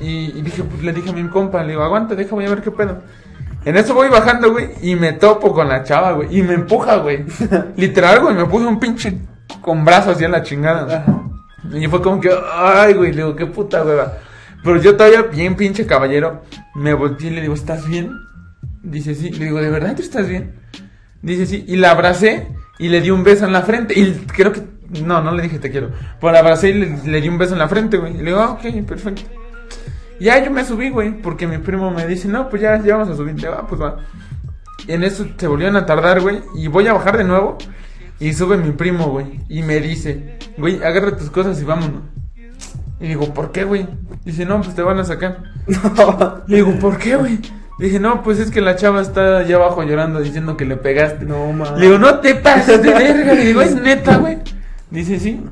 Y, y dije, pues le dije a mi compa, le digo, aguanta, deja, voy a ver qué pedo. En eso voy bajando, güey, y me topo con la chava, güey. Y me empuja, güey. <laughs> Literal, güey, me puso un pinche con brazos así a la chingada. Y fue como que, ay, güey, le digo, qué puta, güey. Pero yo todavía bien pinche caballero, me volteé y le digo, ¿estás bien? Dice, sí. Le digo, ¿de verdad tú estás bien? Dice, sí. Y la abracé y le di un beso en la frente. Y creo que, no, no le dije te quiero. Pero la abracé y le, di un beso en la frente, güey. Y le digo, ah, ok, perfecto. Ya yo me subí, güey, porque mi primo me dice, no, pues ya, ya vamos a subir. Le digo, ah, pues va. Y en eso se volvieron a tardar, güey. Y voy a bajar de nuevo. Y sube mi primo, güey. Y me dice, güey, agarra tus cosas y vámonos. Y digo, ¿por qué, güey? Dice, no, pues te van a sacar. <laughs> Le digo, ¿por qué, güey? Dije, no, pues es que la chava está allá abajo llorando diciendo que le pegaste. No, mames. Le digo, no te pases de verga. Le digo, es neta, güey. Dice, sí.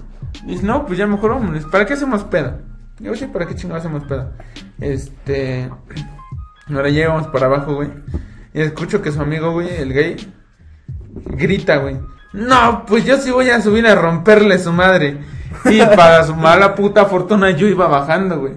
Dice, no, pues ya mejor vámonos. ¿Para qué hacemos peda? Digo, sí, ¿para qué chingados hacemos peda? Este. Ahora llegamos para abajo, güey. Y escucho que su amigo, güey, el gay, grita, güey. No, pues yo sí voy a subir a romperle su madre. Y para su mala puta fortuna yo iba bajando, güey.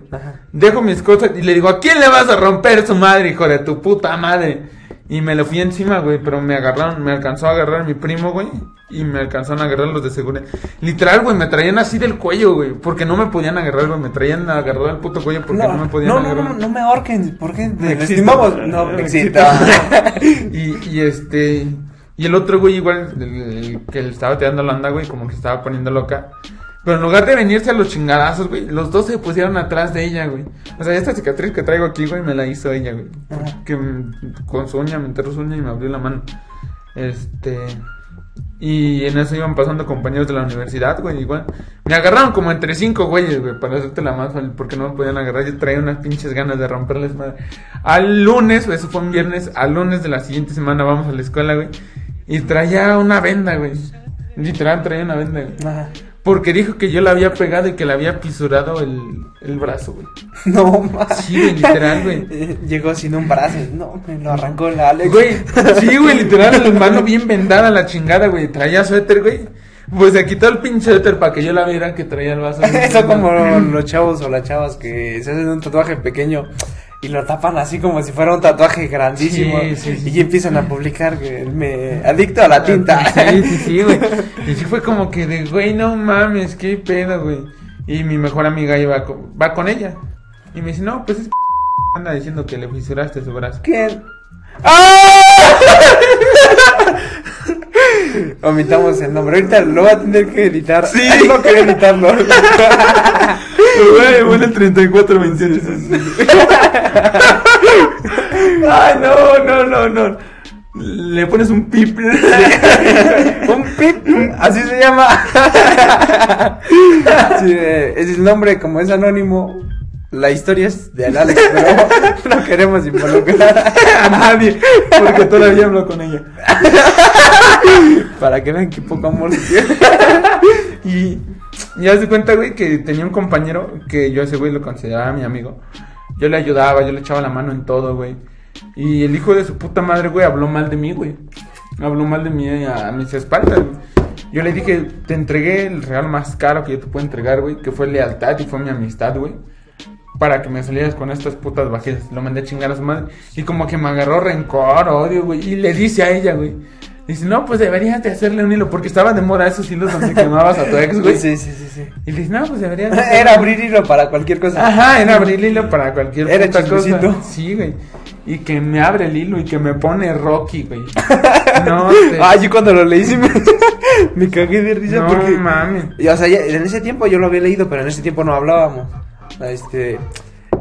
Dejo mis cosas y le digo, ¿a quién le vas a romper su madre, hijo de tu puta madre? Y me lo fui encima, güey, pero me agarraron, me alcanzó a agarrar mi primo, güey. Y me alcanzaron a agarrar los de seguridad. Literal, güey, me traían así del cuello, güey. Porque no me podían agarrar, güey. Me traían agarrado el puto cuello porque no, me podían no, no, agarrar. no, no me ahorquen. ¿Por qué? ¿Te Existe. lastimamos? No, existe. <laughs> y, y este. Y el otro güey, igual, el, el que le estaba tirando la onda, güey, como que se estaba poniendo loca. Pero en lugar de venirse a los chingadazos, güey, los dos se pusieron atrás de ella, güey. O sea, esta cicatriz que traigo aquí, güey, me la hizo ella, güey. Que con su uña me enterró su uña y me abrió la mano. Este. Y en eso iban pasando compañeros de la universidad, güey, igual. Me agarraron como entre cinco güeyes, güey, para hacerte la más porque no me podían agarrar. Yo traía unas pinches ganas de romperles madre. Al lunes, güey, eso fue un viernes, al lunes de la siguiente semana vamos a la escuela, güey. Y traía una venda, güey. Literal, traía una venda, güey. Ajá. Porque dijo que yo la había pegado y que le había pisurado el, el brazo, güey. <laughs> No, mames. Sí, güey, literal, güey. <laughs> Eh, Llegó sin un brazo. No, me lo arrancó la Alex. Güey, sí, güey, <laughs> literal, la mano bien vendada, la chingada, güey. Traía suéter, güey. Pues se quitó el pinche suéter para que yo la viera que traía el vaso. Eso como los chavos o las chavas que se hacen un tatuaje pequeño y lo tapan así como si fuera un tatuaje grandísimo. Sí, sí, sí. Y empiezan a publicar que me adicto a la tinta. Sí, sí, sí, güey. <laughs> Y sí fue como que de, güey, no mames, qué pedo, güey. Y mi mejor amiga iba con, va con ella. Y me dice, no, pues es anda diciendo que le fisuraste su brazo. ¿Quién? ¡Ah! <laughs> Omitamos el nombre. Ahorita lo voy a tener que editar. Sí. No quería editarlo. <laughs> Güey, bueno, el 34 28. Ay, no, no, no, no. Le pones un pip. Un pip, así se llama. Sí, es el nombre, como es anónimo. La historia es de Alex, pero no queremos involucrar A nadie. Porque todavía hablo con ella. para que vean que poco amor se tiene. Y ya se cuenta, güey, que tenía un compañero que yo a ese güey lo consideraba mi amigo. Yo le ayudaba, yo le echaba la mano en todo, güey. Y el hijo de su puta madre, güey, habló mal de mí, güey. Habló mal de mí a, mis espaldas, güey. Yo le dije, te entregué el regalo más caro que yo te puedo entregar, güey, que fue lealtad y fue mi amistad, güey. Para que me salieras con estas putas bajidas. Lo mandé a chingar a su madre. Y como que me agarró rencor, odio, güey. Y le dice a ella, güey. Dice, no, pues deberías de hacerle un hilo. Porque estaba de moda esos hilos donde quemabas a tu ex, güey. Sí, sí, sí, sí. Y le dice, no, pues deberías de hacerle <laughs> Era abrir hilo para cualquier cosa. Ajá, era abrir hilo para cualquier Era puta cosa. Sí, güey. Y que me abre el hilo y que me pone Rocky, güey. <laughs> No, te- Ah, yo cuando lo leí sí me, <laughs> me cagué de risa no porque... mames. Y, o sea, ya- en ese tiempo yo lo había leído, pero en ese tiempo no hablábamos. Este...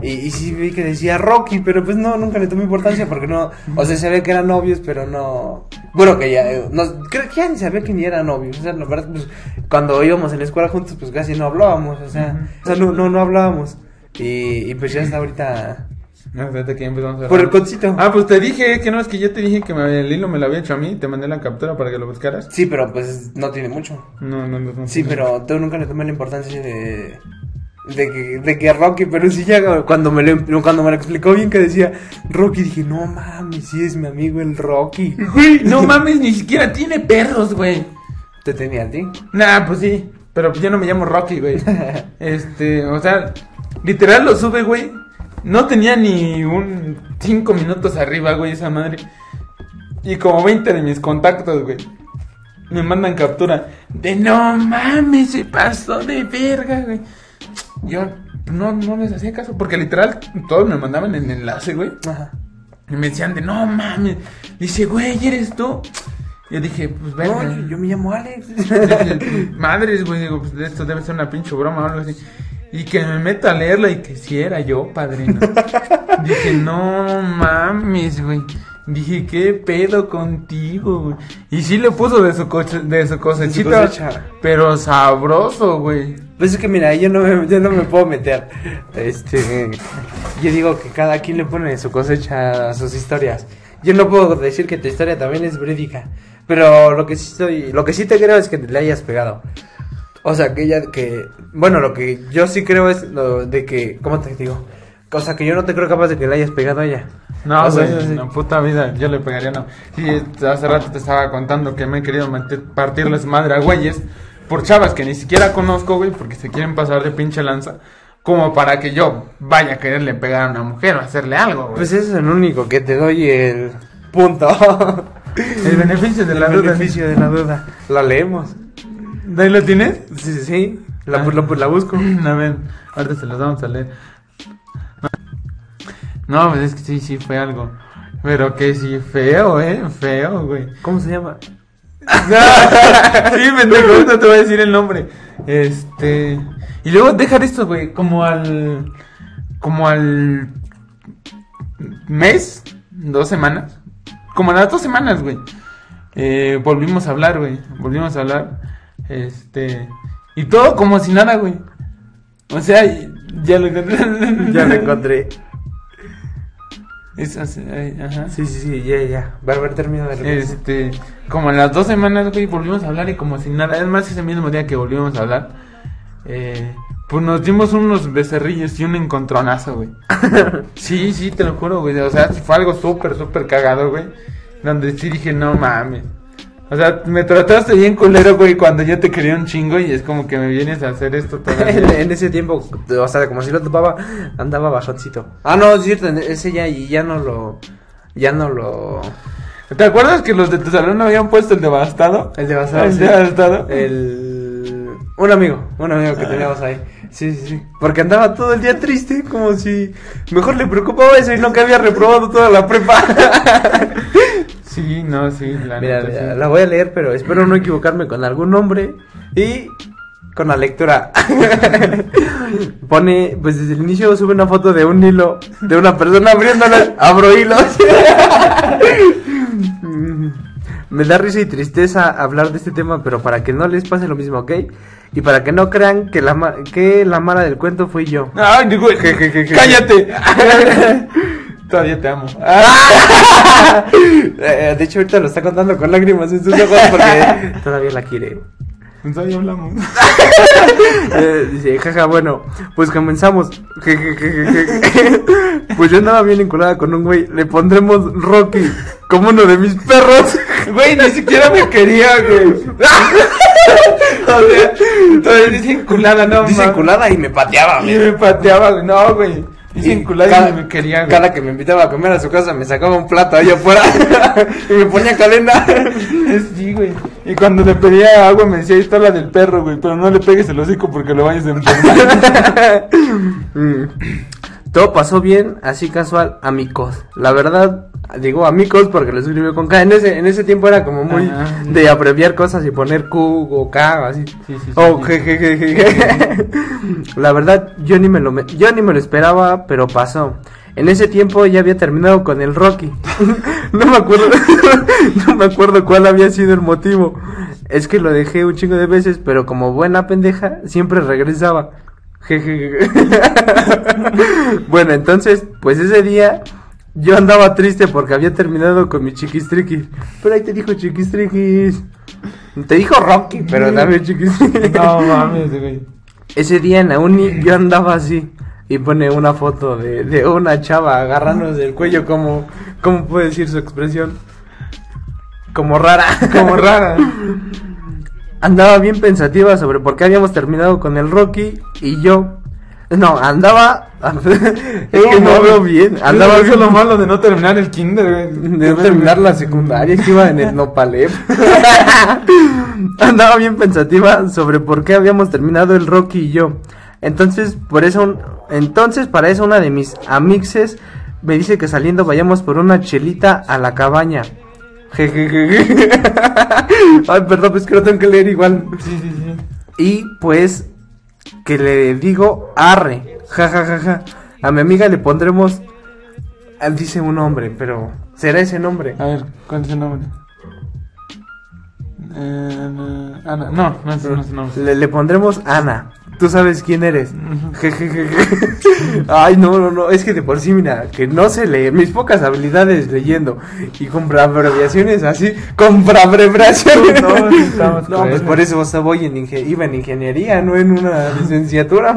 Y, y sí vi que decía Rocky, pero pues no, nunca le tomé importancia porque no... O sea, se ve que eran novios, pero no... Bueno, que ya... eh, No, creo que ya ni sabía que ni eran novios. O sea, la verdad, pues cuando íbamos en la escuela juntos, pues casi no hablábamos. O sea, o sea no, no, no hablábamos. Y, y pues ya está ahorita... No, fíjate que ya empezamos a Por el cocito. Ah, pues te dije que no, es que yo te dije que me- el hilo me lo había hecho a mí. Te mandé la captura para que lo buscaras. Sí, pero pues no tiene mucho. No, no, no. no Sí, pero tú nunca le tomé la importancia de. De que, de que Rocky, pero sí ya cuando me, lo, cuando me lo explicó bien que decía Rocky, dije, no mames, sí es mi amigo el Rocky. <laughs> Güey, no <laughs> mames, ni siquiera tiene perros, güey. Te tenía a ti. Nah, pues sí. Pero yo no me llamo Rocky, güey. <laughs> Este, o sea, literal lo sube, güey. No tenía ni un 5 minutos arriba, güey, esa madre. Y como 20 de mis contactos, güey. Me mandan captura. De no mames, se pasó de verga, güey. Yo no, no les hacía caso. Porque literal, todos me mandaban el enlace, güey. Ajá. Y me decían de no mames. Dice, güey, ¿eres tú? Yo dije, pues verga. No, yo, me llamo Alex. <laughs> Dije, Madres, güey, digo, pues esto debe ser una pinche broma o algo así. Y que me meta a leerla y que si era yo, padrino. <laughs> Dije, no mames, güey. Dije, ¿qué pedo contigo, güey? Y sí le puso de su, coche, de su cosechita, cosecha. pero sabroso, güey. Pues es que mira, yo no me, yo no me puedo meter. Este, yo digo que cada quien le pone su cosecha a sus historias. Yo no puedo decir que tu historia también es verídica, pero lo que sí estoy, lo que sí te creo es que le hayas pegado. O sea, que ella, que, bueno, lo que yo sí creo es lo de que, ¿cómo te digo? O sea, que yo no te creo capaz de que le hayas pegado a ella. No, O sea, sí. la puta vida, yo le pegaría no. Sí, hace rato te estaba contando que me he querido meter, partirles madre a güeyes por chavas que ni siquiera conozco, güey, porque se quieren pasar de pinche lanza, como para que yo vaya a quererle pegar a una mujer o hacerle algo, güey. Pues eso es el único que te doy el punto. <laughs> el beneficio de la el duda. beneficio de la duda. La leemos. ¿De ahí lo tienes? Sí, sí, sí. La, Ah. la- la busco. <clears throat> A ver, ahorita se los vamos a leer. No, pues es que sí, sí fue algo. Pero que sí, feo, eh, feo, güey. ¿Cómo se llama? <laughs> sí, pendejo, no te voy a decir el nombre. Este. Y luego dejar esto, güey, como al. Como al. Mes, dos semanas. Como a las dos semanas, güey. Eh, volvimos a hablar, güey. Volvimos a hablar. Este. Y todo como si nada, güey. O sea, ya lo encontré. <laughs> Ya lo encontré. Es así, ajá. Sí, sí, sí, ya, ya. Va a haber terminado de. Este, como en las dos semanas, güey, volvimos a hablar y como si nada, es más, ese mismo día que volvimos a hablar, eh, pues nos dimos unos becerrillos y un encontronazo, güey. <laughs> sí, sí, te lo juro, güey, o sea, fue algo súper, súper cagado, güey, donde sí dije, no mames. O sea, me trataste bien culero, güey, cuando yo te quería un chingo y es como que me vienes a hacer esto todavía. <laughs> en ese tiempo, o sea, como si lo topaba, andaba bajoncito. Ah, no, es cierto, ese ya, y ya no lo, ya no lo... ¿Te acuerdas que los de tu salón habían puesto el devastado? El devastado, El sí. devastado. El... Un amigo, un amigo que teníamos ahí. Sí, sí, sí. Porque andaba todo el día triste, como si mejor le preocupaba eso y no que había reprobado toda la prepa. <laughs> Sí, no, sí, la Mira, neta, mira, sí. la voy a leer, pero espero no equivocarme con algún nombre y con la lectura. <laughs> Pone, pues desde el inicio sube una foto de un hilo de una persona abriéndola. Abro hilos. <laughs> Me da risa y tristeza hablar de este tema, pero para que no les pase lo mismo, ¿ok? Y para que no crean que la, ma- que la mala del cuento fui yo. Ay, digo, Je, je, je, je. cállate. <laughs> Todavía te amo. <laughs> Eh, de hecho, ahorita lo está contando con lágrimas en sus ojos porque todavía la quiere. Todavía hablamos. <laughs> Eh, dice, jaja, bueno, pues comenzamos. Pues yo andaba bien enculada con un güey. Le pondremos Rocky como uno de mis perros. Güey, ni siquiera me quería, güey. <laughs> o sea, todavía dice enculada, no, Dice enculada y me pateaba. Y me pateaba, güey. No, güey. Dice enculada cada, me quería, cada que me invitaba a comer a su casa me sacaba un plato ahí afuera <laughs> y me ponía calenda. Sí, güey. Y cuando le pedía agua me decía, ahí está la del perro, güey. Pero no le pegues el hocico porque lo vayas a enfermar. <laughs> Mm. Todo pasó bien, así casual, amigos. La verdad, digo amigos porque lo escribió con K. En ese, en ese tiempo era como muy Ajá. de abreviar cosas y poner Q o K o así. Sí, sí, sí, O sí. je, je, je, je, je. La verdad, yo ni me lo yo ni me lo esperaba, pero pasó. En ese tiempo ya había terminado con el Rocky. <laughs> no me acuerdo, <laughs> no me acuerdo cuál había sido el motivo. Es que lo dejé un chingo de veces, pero como buena pendeja, siempre regresaba. <laughs> Bueno, entonces, pues ese día yo andaba triste porque había terminado con mi chiquistriquis. Pero ahí te dijo chiquistriquis. Te dijo Rocky, pero también chiquistriquis. No mames, güey. Ese día en la uni yo andaba así. Y pone una foto de, de una chava agarrándose del cuello como... ¿Cómo puede decir su expresión? Como rara. Como rara. Andaba bien pensativa sobre por qué habíamos terminado con el Rocky y yo... No, andaba... <laughs> es que no veo bien. Andaba Eso es lo malo de no terminar el kinder. De no terminar la secundaria, que iba en el Nopalep. <laughs> Andaba bien pensativa sobre por qué habíamos terminado el Rocky y yo. Entonces, por eso, un- entonces para eso una de mis amixes me dice que saliendo vayamos por una chelita a la cabaña. <laughs> Ay, perdón, pues que lo tengo que leer igual. Sí, sí, sí. Y pues que le digo arre, ja ja ja ja. A mi amiga le pondremos ah, dice un nombre, pero será ese nombre. A ver, ¿cuál es el nombre? Eh, no, Ana. No, no es, no es el nombre. Le, le pondremos Ana. Tú sabes quién eres. <laughs> Ay, no, no, no. Es que de por sí, mira, que no sé leer. Mis pocas habilidades leyendo. Y con abreviaciones así. Con abreviaciones. No, No, <laughs> pues por eso o sea, voy en inge- iba en ingeniería, no en una licenciatura.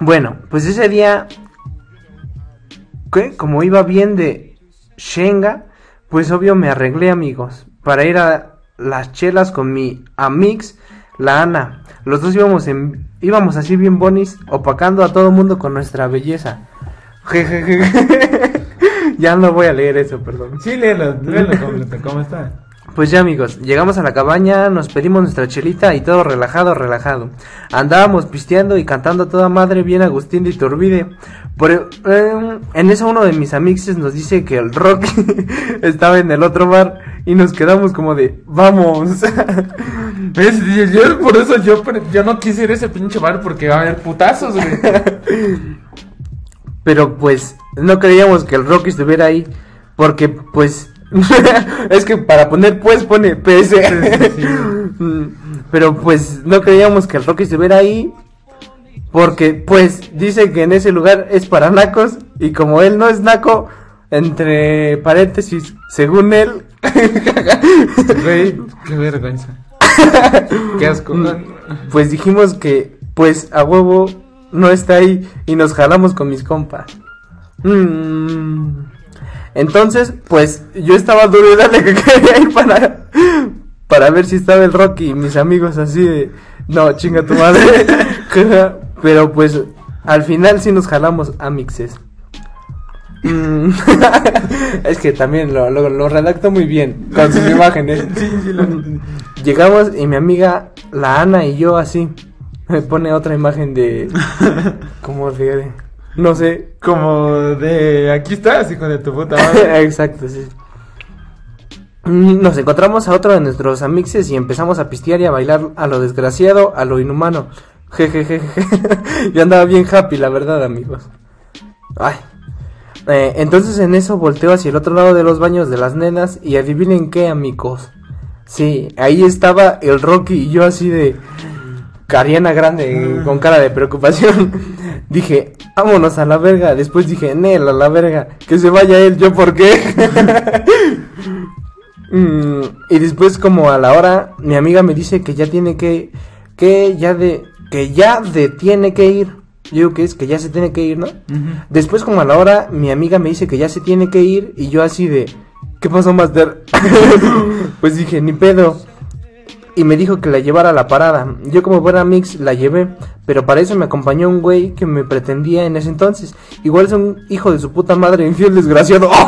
Bueno, pues ese día. ¿qué? Como iba bien de Shenga, pues obvio me arreglé, amigos. Para ir a las chelas con mi amix, la Ana. Los dos íbamos en, íbamos así bien bonis, opacando a todo mundo con nuestra belleza. Jejeje. <laughs> ya no voy a leer eso, perdón. Sí, léelo, léelo ¿cómo está? Pues ya amigos, llegamos a la cabaña, nos pedimos nuestra chelita y todo relajado, relajado. Andábamos pisteando y cantando a toda madre bien Agustín de Iturbide. Por, eh, en eso uno de mis amixes nos dice que el rock <laughs> estaba en el otro bar y nos quedamos como de, vamos. <laughs> ¿Ves? Y Yo, por eso yo, yo no quise ir a ese pinche bar porque va a haber putazos, güey. <laughs> Pero pues no creíamos que el rock estuviera ahí porque pues <laughs> es que para poner pues pone PS. Mm, <laughs> Pero pues no creíamos que el Rocky estuviera ahí. Porque pues dice que en ese lugar es para nacos. Y como él no es naco, entre paréntesis, según él. <laughs> Güey, qué vergüenza. Qué asco. pues dijimos que pues a huevo no está ahí. Y nos jalamos con mis compas. Mm. Entonces, pues yo estaba duro y dale que <laughs> quería ir para, para ver si estaba el Rocky y mis amigos así de, no, chinga tu madre. <laughs> <laughs> Pero pues al final sí nos jalamos a mixes. Mm. es que también lo, lo, lo redacto muy bien con sus imágenes. Sí, sí, lo Llegamos y mi amiga, la Ana y yo así, me pone otra imagen de... ¿Cómo de? No sé. Como de aquí estás, hijo de tu puta madre. <laughs> Exacto, sí. Mm, Nos encontramos a otro de nuestros amixes y empezamos a pistear y a bailar a lo desgraciado, a lo inhumano. <laughs> Jejeje. <laughs> Yo andaba bien happy, la verdad, amigos. Ay. Eh, entonces en eso volteo hacia el otro lado de los baños de las nenas y adivinen qué, amigos. Sí, ahí estaba el Rocky y yo así de Cariana grande, con cara de preocupación. <laughs> dije, vámonos a la verga. Después dije, Nel, a la verga. Que se vaya él, yo por qué. <laughs> Mm, y después como a la hora, mi amiga me dice que ya tiene que, que ya de, que ya de tiene que ir. Yo digo que es que ya se tiene que ir, ¿no? Después como a la hora, mi amiga me dice que ya se tiene que ir y yo así de, ¿qué pasó, Master? <laughs> pues dije, ni pedo. Y me dijo que la llevara a la parada. Yo como buena mix la llevé, pero para eso me acompañó un güey que me pretendía en ese entonces. Igual es un hijo de su puta madre, infiel desgraciado. <laughs>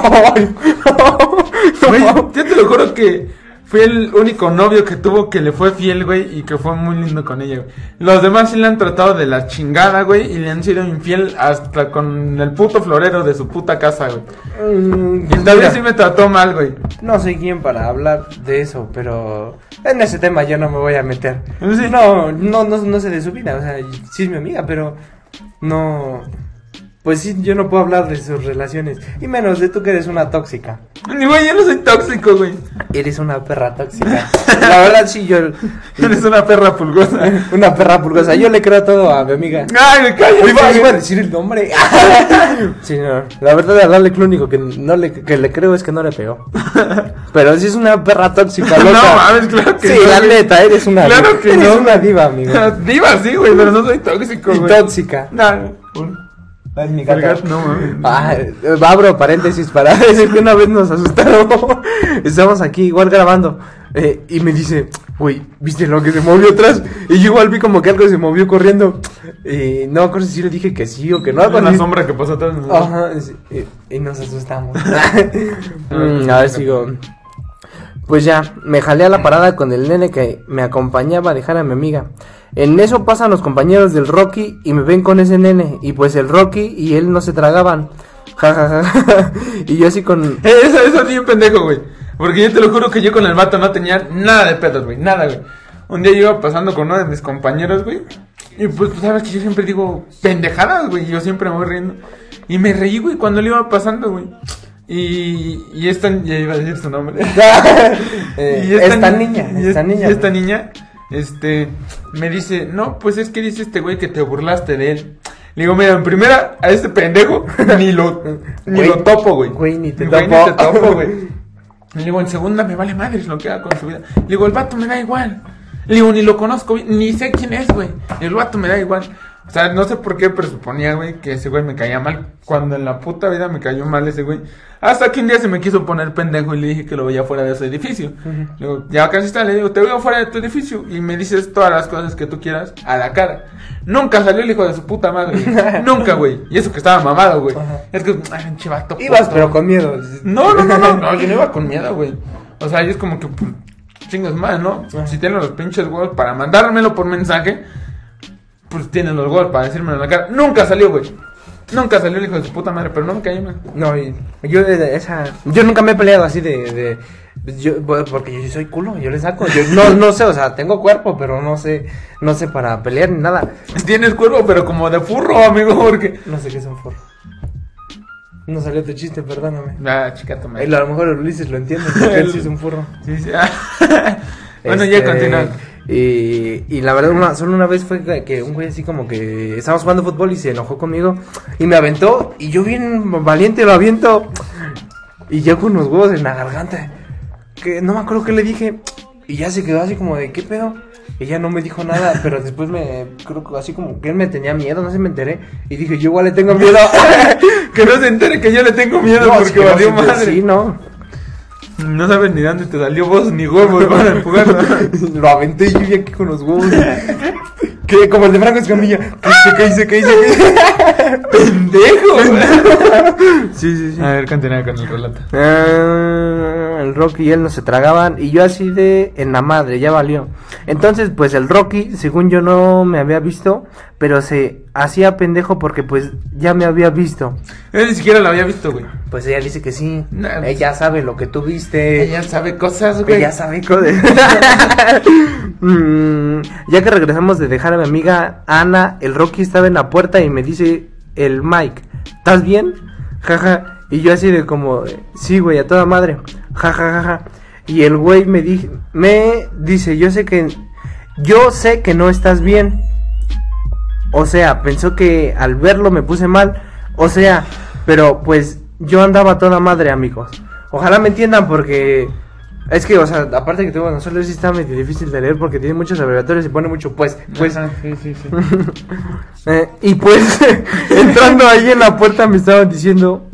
Yo te lo juro que fui el único novio que tuvo que le fue fiel, güey, y que fue muy lindo con ella, güey. Los demás sí le han tratado de la chingada, güey, y le han sido infiel hasta con el puto florero de su puta casa, güey. Mm, Y tal vez sí me trató mal, güey. No soy quien para hablar de eso, pero en ese tema yo no me voy a meter. Sí. No, no, no, no sé de su vida, o sea, sí es mi amiga, pero no... Pues sí, yo no puedo hablar de sus relaciones. Y menos de tú que eres una tóxica. Ni güey, yo no soy tóxico, güey. Eres una perra tóxica. <laughs> La verdad sí, yo... Eres una perra pulgosa. <laughs> Una perra pulgosa. Yo le creo todo a mi amiga. Ay, me callo. Iba, iba a decir el nombre. <laughs> sí, no. La verdad, de hablarle lo único que, no le, que le creo es que no le pegó. Pero sí es una perra tóxica, No loca. mames, claro que Sí, no, la güey. neta, eres una Claro diva. que eres no. una diva, amigo. Diva, sí, güey, pero no soy tóxico, Y güey. tóxica. No, un- Ay, mi gato. no mames. Ah, eh, abro paréntesis para <laughs> decir que una vez nos asustaron. <laughs> Estamos aquí igual grabando. eh, y me dice, güey, ¿viste lo que se movió atrás? Y yo igual vi como que algo se movió corriendo. Y no acuerdo si le dije que sí o que no. Una así. sombra que pasó atrás. ¿no? Ajá, y, y nos asustamos. <laughs> Mm, a ver, sigo. Pues ya, me jalé a la parada con el nene que me acompañaba a dejar a mi amiga. En eso pasan los compañeros del Rocky y me ven con ese nene. Y pues el Rocky y él no se tragaban. Ja, <laughs> ja, ja, ja. Y yo así con... <laughs> Eso, eso sí, un pendejo, güey. Porque yo te lo juro que yo con el vato no tenía nada de pedos, güey. Nada, güey. Un día yo iba pasando con uno de mis compañeros, güey. Y pues, tú sabes que yo siempre digo pendejadas, güey. Yo siempre me voy riendo. Y me reí, güey, cuando le iba pasando, güey. Y, y esta, ya iba a decir su nombre. Eh, <laughs> Y esta ni- niña, y esta es- niña. y esta niña, este, me dice, no, pues es que dice este güey que te burlaste de él. Le digo, mira, en primera, a este pendejo, <laughs> ni lo, ni Güey, lo topo, güey. güey, ni te Güey, topo. ni te topo, güey. <laughs> Le digo, en segunda me vale madres lo que haga con su vida. Le digo, el vato me da igual. Le digo, ni lo conozco, ni sé quién es, güey. El vato me da igual. O sea, no sé por qué, pero suponía, güey, que ese güey me caía mal. Cuando en la puta vida me cayó mal ese güey. Hasta que un día se me quiso poner pendejo y le dije que lo veía fuera de ese edificio. Le digo, ya casi está, le digo, te veo fuera de tu edificio. Y me dices todas las cosas que tú quieras a la cara. Nunca salió el hijo de su puta madre. güey. <laughs> Nunca, güey. Y eso que estaba mamado, güey. Es que, ay, pinche vato. Ibas puto. pero con miedo. No, no, no, no, no, yo no iba con <laughs> miedo, güey. O sea, yo es como que, chingas más, ¿no? Si tienen los pinches huevos para mandármelo por mensaje, pues tienen los huevos para decírmelo en la cara. Nunca salió, güey. Nunca salió el hijo de su puta madre, pero no me cayó mal. No, y yo de de esa... Yo nunca me he peleado así de... de yo, bueno, porque yo soy culo, yo le saco. Yo no, no sé, o sea, tengo cuerpo, pero no sé, no sé para pelear ni nada. Tienes cuerpo, pero como de furro, amigo, porque. No sé qué es un forro. No salió tu chiste, perdóname. Ah, chica, toma. A lo mejor Ulises lo entiende, porque <laughs> él sí es un furro. Sí, sí. ah. <laughs> bueno, Este, ya continúa. Y, y la verdad, una, solo una vez fue que- un güey así como que estábamos jugando fútbol y se enojó conmigo y me aventó y yo bien valiente lo aviento y yo con unos huevos en la garganta. Que no me acuerdo qué le dije y ya se quedó así como de, ¿qué pedo? Ella no me dijo nada, pero después me, creo que así como que él me tenía miedo, no sé, me enteré. Y dije, yo igual le tengo miedo. <laughs> que no se entere que yo le tengo miedo No, porque no, valió sí, madre. Sí, no. No sabes ni dónde te salió voz ni huevos <laughs> para empujarlo. Lo aventé yo y aquí con los huevos. Que como el de Franco Escamilla. ¿Qué hice? ¿Qué hice? ¿Qué hice? <laughs> ¡Pendejo! Sí, sí, sí. A ver, continúa con el relato. Ah, el Rocky y él no se tragaban y yo así de en la madre, ya valió. Entonces, pues el Rocky, según yo no me había visto, pero se hacía pendejo porque pues ya me había visto. Él ni siquiera lo había visto, güey. Pues ella dice que sí. No, pues- ella sabe lo que tú viste. Ella sabe cosas, güey. Ella sabe cosas. <laughs> Mm, ya que regresamos de dejar a mi amiga Ana, el Rocky estaba en la puerta y me dice el Mike, ¿estás bien? Jaja. Y yo así de como, sí, güey, a toda madre. Jaja, jaja. Y el güey me, di- me dice, yo sé que, yo sé que no estás bien. O sea, pensó que al verlo me puse mal. O sea, pero pues yo andaba a toda madre, amigos. Ojalá me entiendan porque es que, o sea, aparte que tengo nosotros sí está medio difícil de leer porque tiene muchos abreviatorios y pone mucho pues, pues. Ajá, sí, sí, sí. <laughs> Eh, y pues, <laughs> entrando ahí en la puerta me estaban diciendo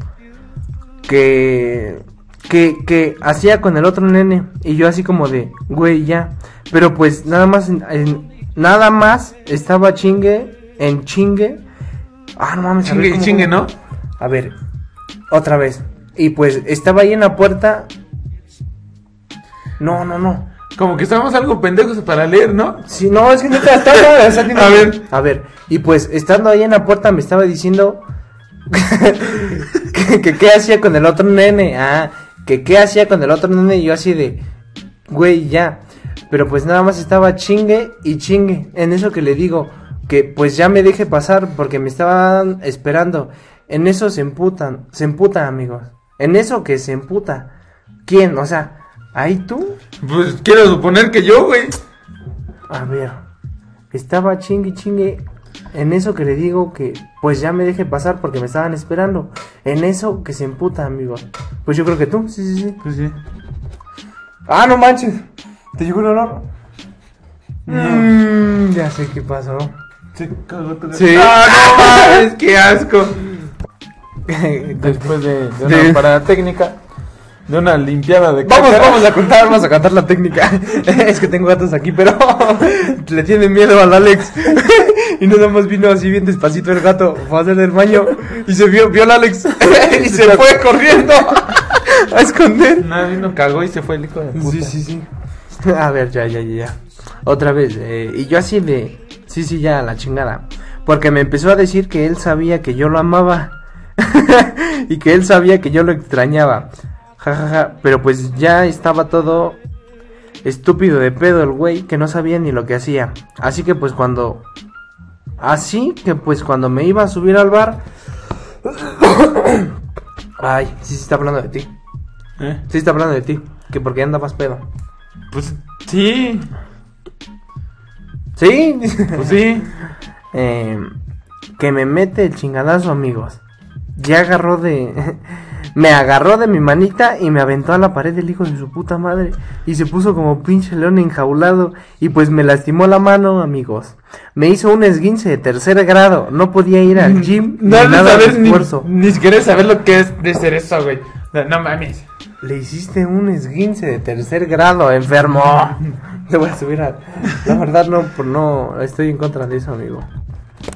que, que, que hacía con el otro nene. Y yo así como de, güey, ya. Pero pues nada más, en- nada más estaba chingue, en chingue. Ah, no mames, Chingue cómo- chingue, ¿no? A ver, otra vez. Y pues estaba ahí en la puerta. No, no, no. Como que estábamos algo pendejos para leer, ¿no? Si no, es que no te estaba. o sea, <laughs> tiene- A ver. A ver. Y pues estando ahí en la puerta me estaba diciendo. <laughs> que, que qué hacía con el otro nene. Ah, que qué hacía con el otro nene. Y yo así de. Güey, ya. Pero pues nada más estaba chingue y chingue. En eso que le digo. Que pues ya me deje pasar porque me estaban esperando. En eso se emputan. Se emputa, amigos. En eso que se emputa. ¿Quién? O sea, ¿ahí tú? Pues quiero suponer que yo, güey. A ver, estaba chingue chingue en eso que le digo que pues ya me deje pasar porque me estaban esperando. En eso que se emputa, amigo. Pues yo creo que tú, sí, sí, sí. Pues sí. Ah, no manches. ¿Te llegó el olor? Mm, ya sé qué pasó. Se cagó todo. Sí. ¡Ah, no <laughs> mames! ¡Qué asco! <laughs> Después de, de una De- parada técnica, de una limpiada de Vamos, cácara. vamos a contar, vamos a contar la técnica. <laughs> es que tengo gatos aquí, pero <laughs> le tienen miedo al Alex. <laughs> y nada más vino así bien despacito el gato, fue a hacer del baño y se vio, vio al Alex y se fue corriendo a esconder. Nada, vino, cagó y se fue el hijo de puta. Sí, sí, sí. A ver, ya, ya, ya, ya. Otra vez, eh, y yo así de, sí, sí, ya, la chingada. Porque me empezó a decir que él sabía que yo lo amaba. y que él sabía que yo lo extrañaba. Ja, ja, ja. Pero pues ya estaba todo estúpido de pedo el güey que no sabía ni lo que hacía. Así que pues cuando... Así que pues cuando me iba a subir al bar... <coughs> Ay, sí, sí está hablando de ti. ¿Eh? Sí está hablando de ti. Que porque andabas pedo. Pues sí, Sí, pues sí. <laughs> Eh, que me mete el chingadazo, amigos. Ya agarró de. Me agarró de mi manita y me aventó a la pared el hijo de su puta madre. Y se puso como pinche león enjaulado. Y pues me lastimó la mano, amigos. Me hizo un esguince de tercer grado. No podía ir al gym. No ni nada ni, esfuerzo. ni siquiera saber lo que es de ser eso, güey. No, no mames. Le hiciste un esguince de tercer grado, enfermo. <laughs> Te voy a subir a. La verdad, no, por no. Estoy en contra de eso, amigo.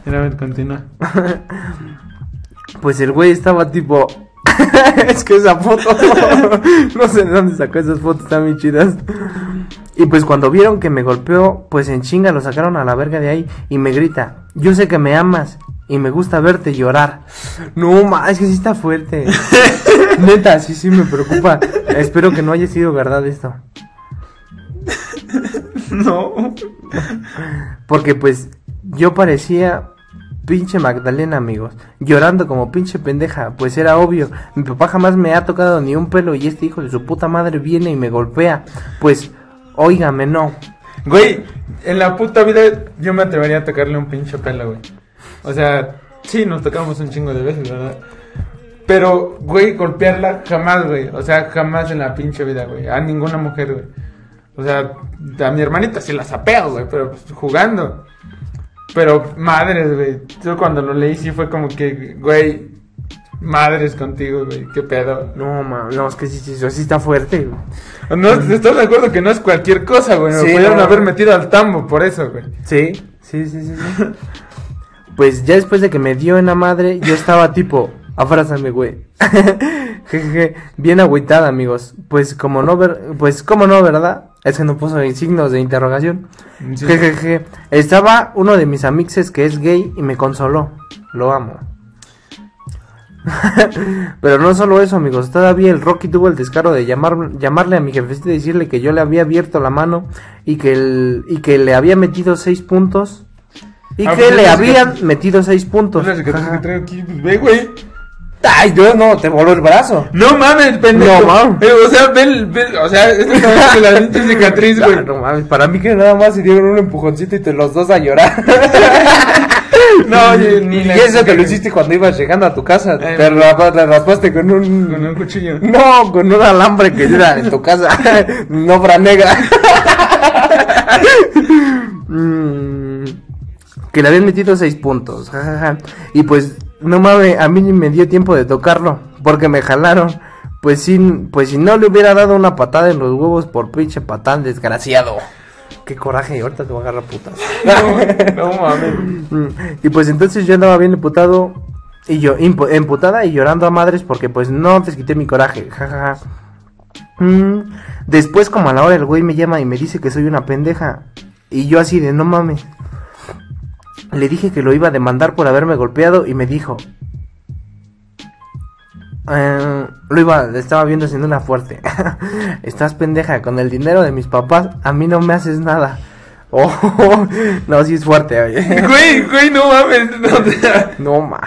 Mira, a ver, continúa. <laughs> Pues el güey estaba tipo. <laughs> es que esa foto. <laughs> no sé de dónde sacó esas fotos, están muy chidas. Y pues cuando vieron que me golpeó, pues en chinga lo sacaron a la verga de ahí y me grita: Yo sé que me amas y me gusta verte llorar. No, ma, es que sí está fuerte. <laughs> Neta, sí, sí me preocupa. Espero que no haya sido verdad esto. No. Porque pues yo parecía pinche Magdalena, amigos, llorando como pinche pendeja, pues era obvio, mi papá jamás me ha tocado ni un pelo y este hijo de su puta madre viene y me golpea, pues, óigame, no. Güey, en la puta vida yo me atrevería a tocarle un pinche pelo, güey. O sea, sí, nos tocamos un chingo de veces, ¿verdad? Pero, güey, golpearla jamás, güey. O sea, jamás en la pinche vida, güey. A ninguna mujer, güey. O sea, a mi hermanita sí la sapeo, güey, pero pues, jugando. Pero madres, güey. Yo cuando lo leí sí fue como que, güey, madres contigo, güey, qué pedo. No, ma, no, es que sí, sí, eso sí está fuerte, güey. No, ¿Estás de acuerdo que no es cualquier cosa, güey? Me Sí, pudieron no. haber metido al tambo por eso, güey. Sí, sí, sí, sí. sí. pues ya después de que me dio en la madre, yo estaba tipo, abrázame, güey. <laughs> Jejeje, bien agüitada, amigos. Pues como no ver, pues como no, ¿verdad? Es que no puso signos de interrogación. Sí. Jejeje. Estaba uno de mis amixes que es gay y me consoló. Lo amo. <laughs> Pero no solo eso, amigos. Todavía el Rocky tuvo el descaro de llamar, llamarle a mi jefecita y decirle que yo le había abierto la mano y que, el, y que le había metido seis puntos. Y Ah, que pues le habían metido seis puntos. Que traigo aquí, pues ve, güey. Ay, Dios, no, te voló el brazo. No mames, pendejo. No mames. Eh, o sea, ve, ve- o sea, es la pinche cicatriz, <laughs> güey. No mames, para mí que nada más se dieron un empujoncito y te los dos a llorar. <laughs> No, oye, ni y eso que lo hiciste cuando ibas llegando a tu casa. Ay, te te raspaste con un... Con un cuchillo. No, con un alambre que era en tu casa. <laughs> no franega. Mm, que le habían metido seis puntos. Y pues, no mames, a mí ni me dio tiempo de tocarlo. Porque me jalaron. Pues si, pues si no le hubiera dado una patada en los huevos por pinche patán desgraciado. Qué coraje, y ahorita te voy a agarrar putas. <laughs> No mames. Mm, Y pues entonces yo andaba bien emputado y yo emputada y llorando a madres porque pues no desquité mi coraje. jajaja. Mm, Después como a la hora el güey me llama y me dice que soy una pendeja y yo así de no mames. Le dije que lo iba a demandar por haberme golpeado y me dijo eh, lo iba, le estaba viendo haciendo una fuerte. <laughs> Estás pendeja, con el dinero de mis papás, a mí no me haces nada. <laughs> Oh, no, sí es fuerte, oye. <laughs> Güey, güey, no mames. No, No, ma.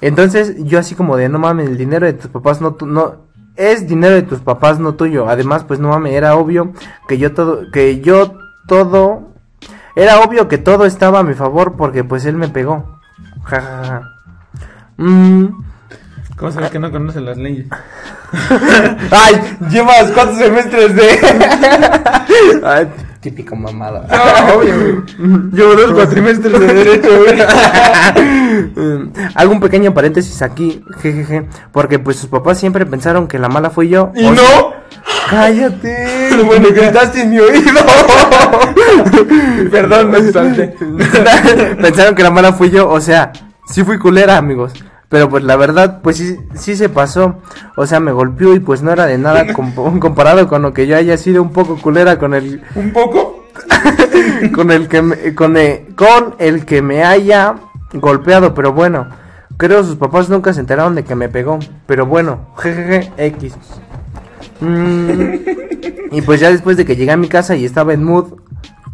Entonces, yo así como de, no mames, el dinero de tus papás no, tu- no, es dinero de tus papás, no tuyo. Además, pues no mames, era obvio que yo todo, que yo todo, era obvio que todo estaba a mi favor porque pues él me pegó. Ja, ja, ja. Mm. ¿Cómo sabes que no conoce las leyes? <laughs> Ay, llevas cuántos semestres de... <laughs> Ay, típico mamada. No, obvio. Yo dos cuatrimestres de derecho, güey. <laughs> Hago un pequeño paréntesis aquí, jejeje, porque pues sus papás siempre pensaron que la mala fui yo. ¿Y no? sea- cállate. <laughs> Bueno, me gritaste en mi oído. <laughs> Perdón, me salté. <laughs> pensaron que la mala fui yo, o sea, sí fui culera, amigos. Pero pues la verdad, pues sí, sí se pasó. O sea, me golpeó y pues no era de nada comp- comparado con lo que yo haya sido un poco culera con el ¿Un poco? con el que me, con, el, con el que me haya golpeado, pero bueno, creo sus papás nunca se enteraron de que me pegó, pero bueno, jejeje, X. Mm, <laughs> y pues ya después de que llegué a mi casa y estaba en mood,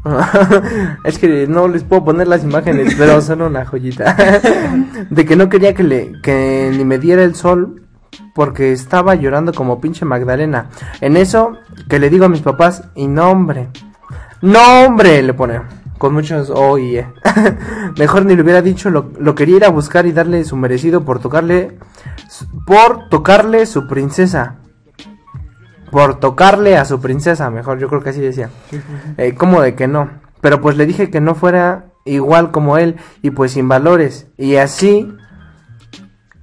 <laughs> es que no les puedo poner las imágenes, pero son una joyita, <laughs> de que no quería que le, que ni me diera el sol. Porque estaba llorando como pinche Magdalena. En eso que le digo a mis papás, y no hombre, no, hombre, le pone. Con muchos O y E. Mejor ni le hubiera dicho, lo, lo quería ir a buscar y darle su merecido por tocarle. Por tocarle su princesa. Por tocarle a su princesa, mejor, yo creo que así decía. Eh, como de que no. Pero pues le dije que no fuera igual como él y pues sin valores. Y así.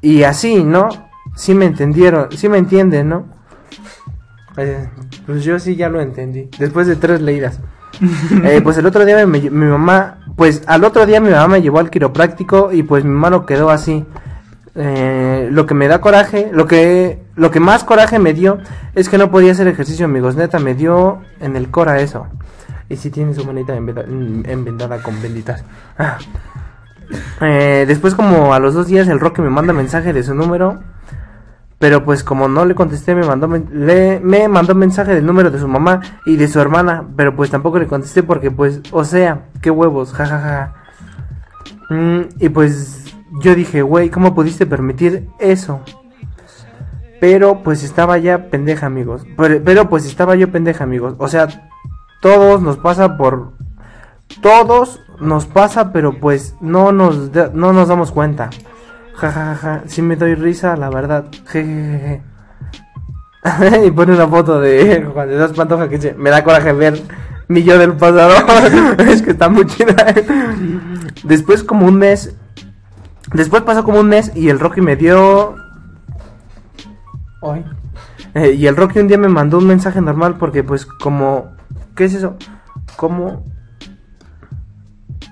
Y así, ¿no? Sí me entendieron, sí me entienden, ¿no? Eh, pues yo sí ya lo entendí. Después de tres leídas. <laughs> Eh, pues el otro día me- mi mamá, pues al otro día mi mamá me llevó al quiropráctico y pues mi mano quedó así. Eh, lo que me da coraje, lo que, lo que más coraje me dio es que no podía hacer ejercicio, amigos. Neta, me dio en el cora eso. Y si tiene su manita envendada con benditas. Ah. Eh, después como a los dos días el Roque me manda mensaje de su número. Pero pues como no le contesté me mandó le, me mandó mensaje del número de su mamá y de su hermana. Pero pues tampoco le contesté porque pues, o sea, qué huevos, jajaja. Mm, y pues yo dije, güey, ¿cómo pudiste permitir eso? Pero pues estaba ya pendeja, amigos. Pero, pues estaba yo pendeja, amigos. O sea, todos nos pasa por todos nos pasa, pero pues no nos da- no nos damos cuenta. Ja ja ja, ja. sí me doy risa, la verdad. Jejeje. <laughs> y pone una foto de <laughs> Juan de Dios Pantoja que dice, me da coraje ver mi del pasado. <laughs> es que está muy chida. Después como un mes, después pasó como un mes y el Rocky me dio... Ay. Eh, y el Rocky un día me mandó un mensaje normal porque pues como... ¿Qué es eso? Como...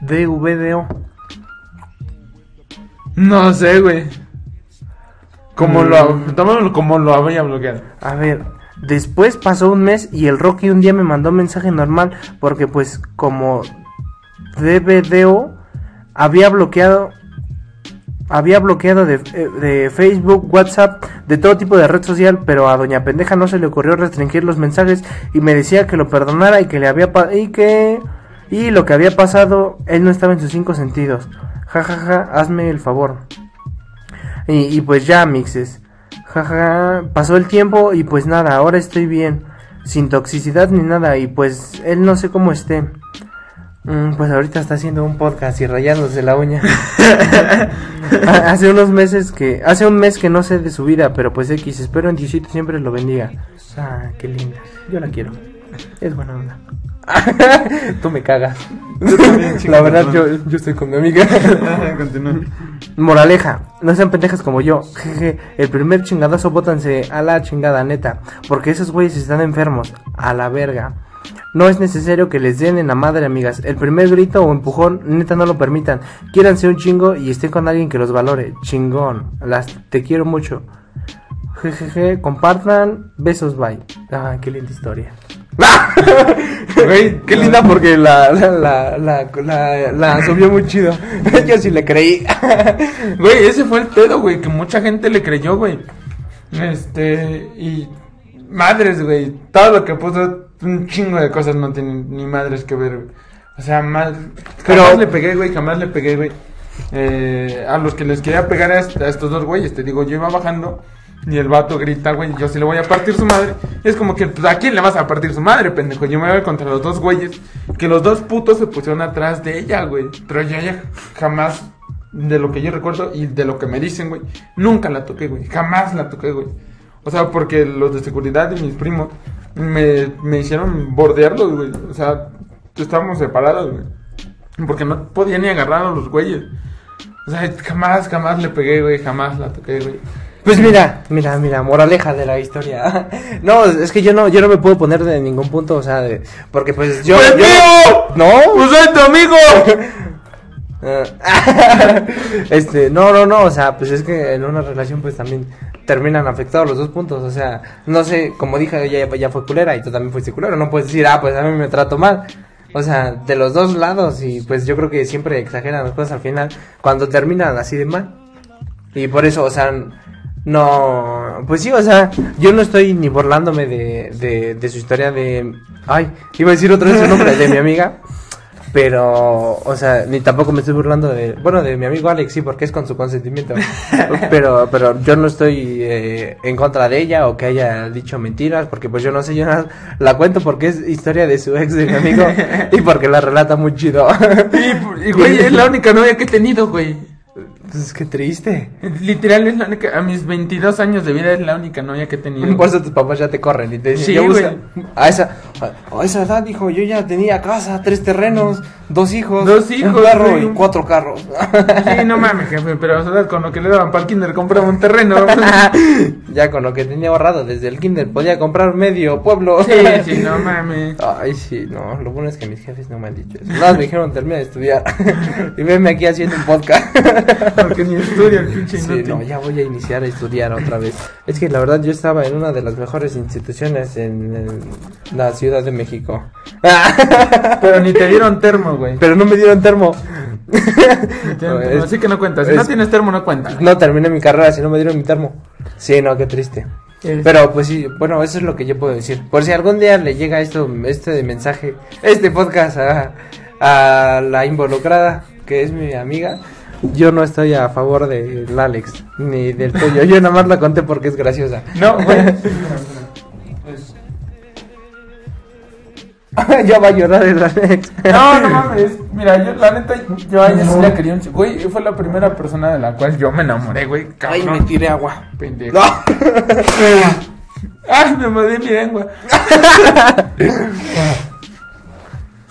DVDO. No sé, güey. Como Mm. lo, tómalo como lo había bloqueado. A ver, después pasó un mes y el Rocky un día me mandó un mensaje normal porque pues como DBDO había bloqueado había bloqueado de, Facebook, WhatsApp, de todo tipo de red social, pero a doña pendeja no se le ocurrió restringir los mensajes y me decía que lo perdonara y que le había y que y lo que había pasado él no estaba en sus cinco sentidos. Ja ja ja, hazme el favor. Y, y pues ya, mixes. Jaja, pasó el tiempo y pues nada, ahora estoy bien. Sin toxicidad ni nada. Y pues él no sé cómo esté. Mm, pues ahorita está haciendo un podcast y rayándose la uña. Ha- <laughs> hace unos meses que. Hace un mes que no sé de su vida, pero pues X, espero en Diosito siempre lo bendiga. Ah, qué linda. Yo la quiero. Es buena onda. <laughs> Tú me cagas. la verdad, yo, yo estoy con mi amiga. <laughs> Continúa. Moraleja, no sean pendejas como yo. Jeje, el primer chingadazo bótanse a la chingada neta, porque esos güeyes están enfermos, a la verga. No es necesario que les den en la madre, amigas. El primer grito o empujón, neta, no lo permitan. Quiéranse un chingo y estén con alguien que los valore. Chingón. Las te quiero mucho. Jejeje, compartan. Besos, bye. Ah, qué linda historia. <laughs> Güey, qué linda porque la, la, la, la, subió muy chido. <laughs> Yo sí le creí. <laughs> Güey, ese fue el pedo, güey, que mucha gente le creyó, güey. Este, y madres, güey, todo lo que puso, un chingo de cosas no tienen ni madres que ver, güey. O sea, mal, Pero- jamás le pegué, güey, jamás le pegué, güey. Eh, a los que les quería pegar a, est- a estos dos güeyes, te digo, yo iba bajando y el vato grita, güey, yo sí le voy a partir su madre. Es como que, pues, ¿a quién le vas a partir su madre, pendejo? Yo me voy contra los dos güeyes, que los dos putos se pusieron atrás de ella, güey. Pero yo ya jamás, de lo que yo recuerdo y de lo que me dicen, güey, nunca la toqué, güey. Jamás la toqué, güey. O sea, porque los de seguridad y mis primos me, me hicieron bordearlos, güey. O sea, estábamos separados, güey. Porque no podía ni agarrar a los güeyes. O sea, jamás, jamás le pegué, güey. Jamás la toqué, güey. Pues mira, mira, mira, moraleja de la historia. <laughs> No, es que yo no, yo no me puedo poner de ningún punto, o sea, de, porque pues yo, ¡Pues yo mío! no, ¡Pues soy tu amigo! <laughs> Ah, <laughs> este, no, no, no, o sea, pues es que en una relación pues también terminan afectados los dos puntos, o sea, no sé, como dije, ella ya, ya fue culera y tú también fuiste culero, no puedes decir, ah, pues a mí me trato mal. O sea, de los dos lados y pues yo creo que siempre exageran las cosas al final cuando terminan así de mal. Y por eso, o sea, no, pues sí, o sea, yo no estoy ni burlándome de, de, su historia de, ay, iba a decir otra vez el nombre de mi amiga, <laughs> pero, o sea, ni tampoco me estoy burlando de, bueno, de mi amigo Alex, sí, porque es con su consentimiento, <laughs> pero, pero yo no estoy eh, en contra de ella o que haya dicho mentiras, porque pues yo no sé, yo nada- la cuento porque es historia de su ex de mi amigo y porque la relata muy chido. <laughs> Y, y, güey, es la única novia que he tenido, güey. Pues qué triste. Literal, es la única. A mis 22 años de vida es la única novia que he tenido. Por eso tus papás ya te corren y te dicen, Sí. A esa, a, a esa edad, hijo, yo ya tenía casa, tres terrenos, dos hijos, Dos un hijos, carro güey. y cuatro carros. Sí, no mames, jefe, pero o sea, con lo que le daban para el kinder compraba un terreno. <laughs> ya con lo que tenía ahorrado desde el kinder podía comprar medio pueblo. Sí, sí, no mames. Ay, sí, no, lo bueno es que mis jefes no me han dicho eso. Nada, más me dijeron termina de estudiar. <laughs> y venme aquí haciendo un podcast. Porque ni estudia el pinche Sí, no, ya voy a iniciar a estudiar otra vez. Es que la verdad yo estaba en una de las mejores instituciones en, en la Ciudad de México. <laughs> Pero ni te dieron termo, güey. Pero no me dieron termo. Es- Así que no cuenta. Si es- no tienes termo, no cuenta. No terminé mi carrera si no me dieron mi termo. Sí, no, qué triste. Pero pues sí, bueno, eso es lo que yo puedo decir. Por si algún día le llega esto, este mensaje, este podcast a, a la involucrada, que es mi amiga, yo no estoy a favor del Alex, ni del tuyo. Yo nada más la conté porque es graciosa. No, <laughs> güey. ya va a llorar el Alex. No, no mames. Mira, yo, la neta, yo a ella sí la quería un ch- Güey, fue la primera persona de la cual yo me enamoré, güey. Ay, me tiré agua. Pendejo. No. ¡Ay, me mordí mi lengua! <laughs>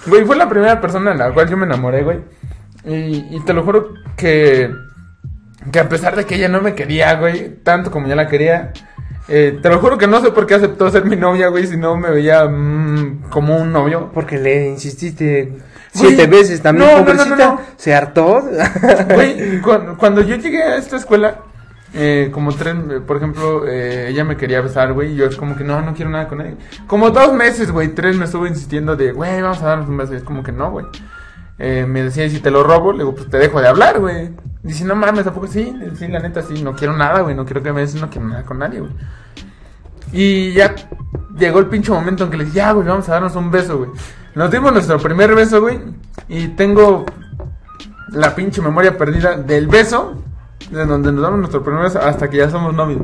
güey, fue la primera persona en la cual yo me enamoré, güey. Y, y te lo juro que... Que a pesar de que ella no me quería, güey, tanto como yo la quería, eh, te lo juro que no sé por qué aceptó ser mi novia, güey, si no me veía mm, como un novio. Porque le insististe Güey, siete veces también, no, pobrecita. no, no. Se hartó. <laughs> Güey, cuando, <laughs> cuando yo llegué a esta escuela, eh, como tres, eh, por ejemplo, eh, ella me quería besar, güey, y yo es como que no, no quiero nada con ella. Como dos meses, güey, tres me estuvo insistiendo de, güey, vamos a darnos un beso, y es como que no, güey. Eh, me decía, ¿y si te lo robo? Le digo, pues te dejo de hablar, güey. Dice, no mames, tampoco sí, sí, la neta, sí, no quiero nada, güey, no quiero que me beses, no quiero nada con nadie, güey. Y ya llegó el pinche momento en que le dije, ya, güey, vamos a darnos un beso, güey. Nos dimos nuestro primer beso, güey. Y tengo la pinche memoria perdida del beso. De donde nos damos nuestro primer beso hasta que ya somos novios.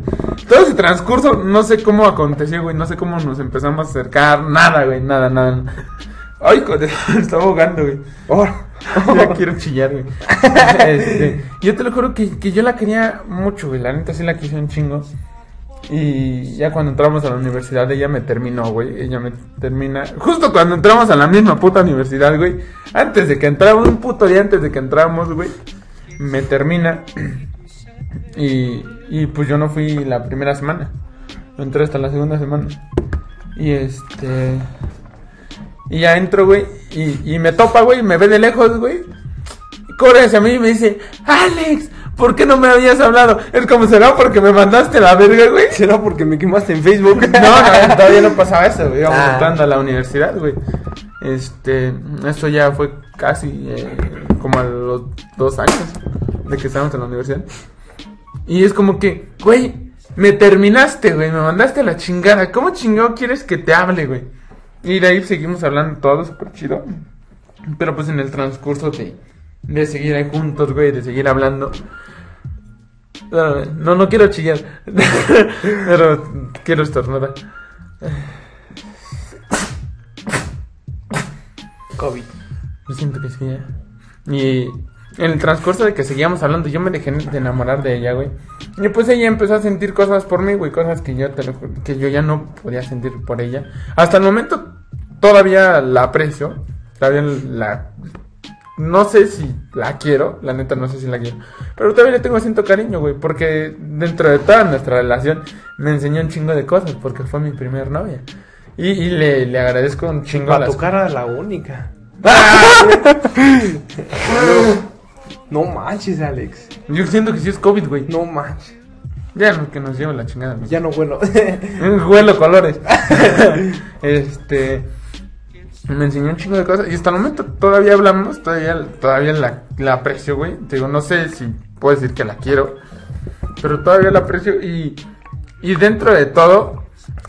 Todo ese transcurso, no sé cómo aconteció, güey. No sé cómo nos empezamos a acercar. Nada, güey, nada, nada. Ay, <laughs> estaba ahogando, güey. Oh, <laughs> ya <laughs> quiero chillar, güey. Este, yo te lo juro que, que yo la quería mucho, güey. La neta sí la quise un chingo. Y ya cuando entramos a la universidad, ella me terminó, güey. Ella me termina. Justo cuando entramos a la misma puta universidad, güey. Antes de que entramos, un puto día antes de que entramos, güey. Me termina. <clears throat> Y, y pues yo no fui la primera semana. Yo entré hasta la segunda semana. Y este. Y ya entro, güey. Y, y me topa, güey. Me ve de lejos, güey. Corre hacia mí y me dice: Alex, ¿por qué no me habías hablado? Es como será porque me mandaste la verga, güey. ¿Será porque me quemaste en Facebook? <laughs> No, no, <laughs> todavía no pasaba eso, güey. Íbamos Ah. entrando a la universidad, güey. Este, eso ya fue casi eh, como a los dos años de que estábamos en la universidad. Y es como que, güey, me terminaste, güey, me mandaste a la chingada. ¿Cómo chingado quieres que te hable, güey? Y de ahí seguimos hablando todo súper chido. Pero pues en el transcurso de, de seguir ahí juntos, güey, de seguir hablando. No, no quiero chillar. <laughs> Pero quiero estornudar. COVID. Yo siento que sí, ¿eh? Y en el transcurso de que seguíamos hablando, yo me dejé de enamorar de ella, güey. Y pues ella empezó a sentir cosas por mí, güey, cosas que yo, te lo que yo ya no podía sentir por ella. Hasta el momento todavía la aprecio, todavía la... No sé si la quiero, la neta no sé si la quiero. Pero todavía le tengo siento cariño, güey, porque dentro de toda nuestra relación me enseñó un chingo de cosas, porque fue mi primer novia. Y, y le, le agradezco un chingo las- tu cara la única. <laughs> <laughs> No manches, Alex. Yo siento que sí es COVID, güey. No manches. Ya no, que nos lleva la chingada. güey. Ya no vuelo. <laughs> Huelo colores. <laughs> este. Me enseñó un chingo de cosas. Y hasta el momento todavía hablamos. Todavía, todavía la, la aprecio, güey. Te digo, no sé si puedo decir que la quiero. Pero todavía la aprecio. Y, y dentro de todo,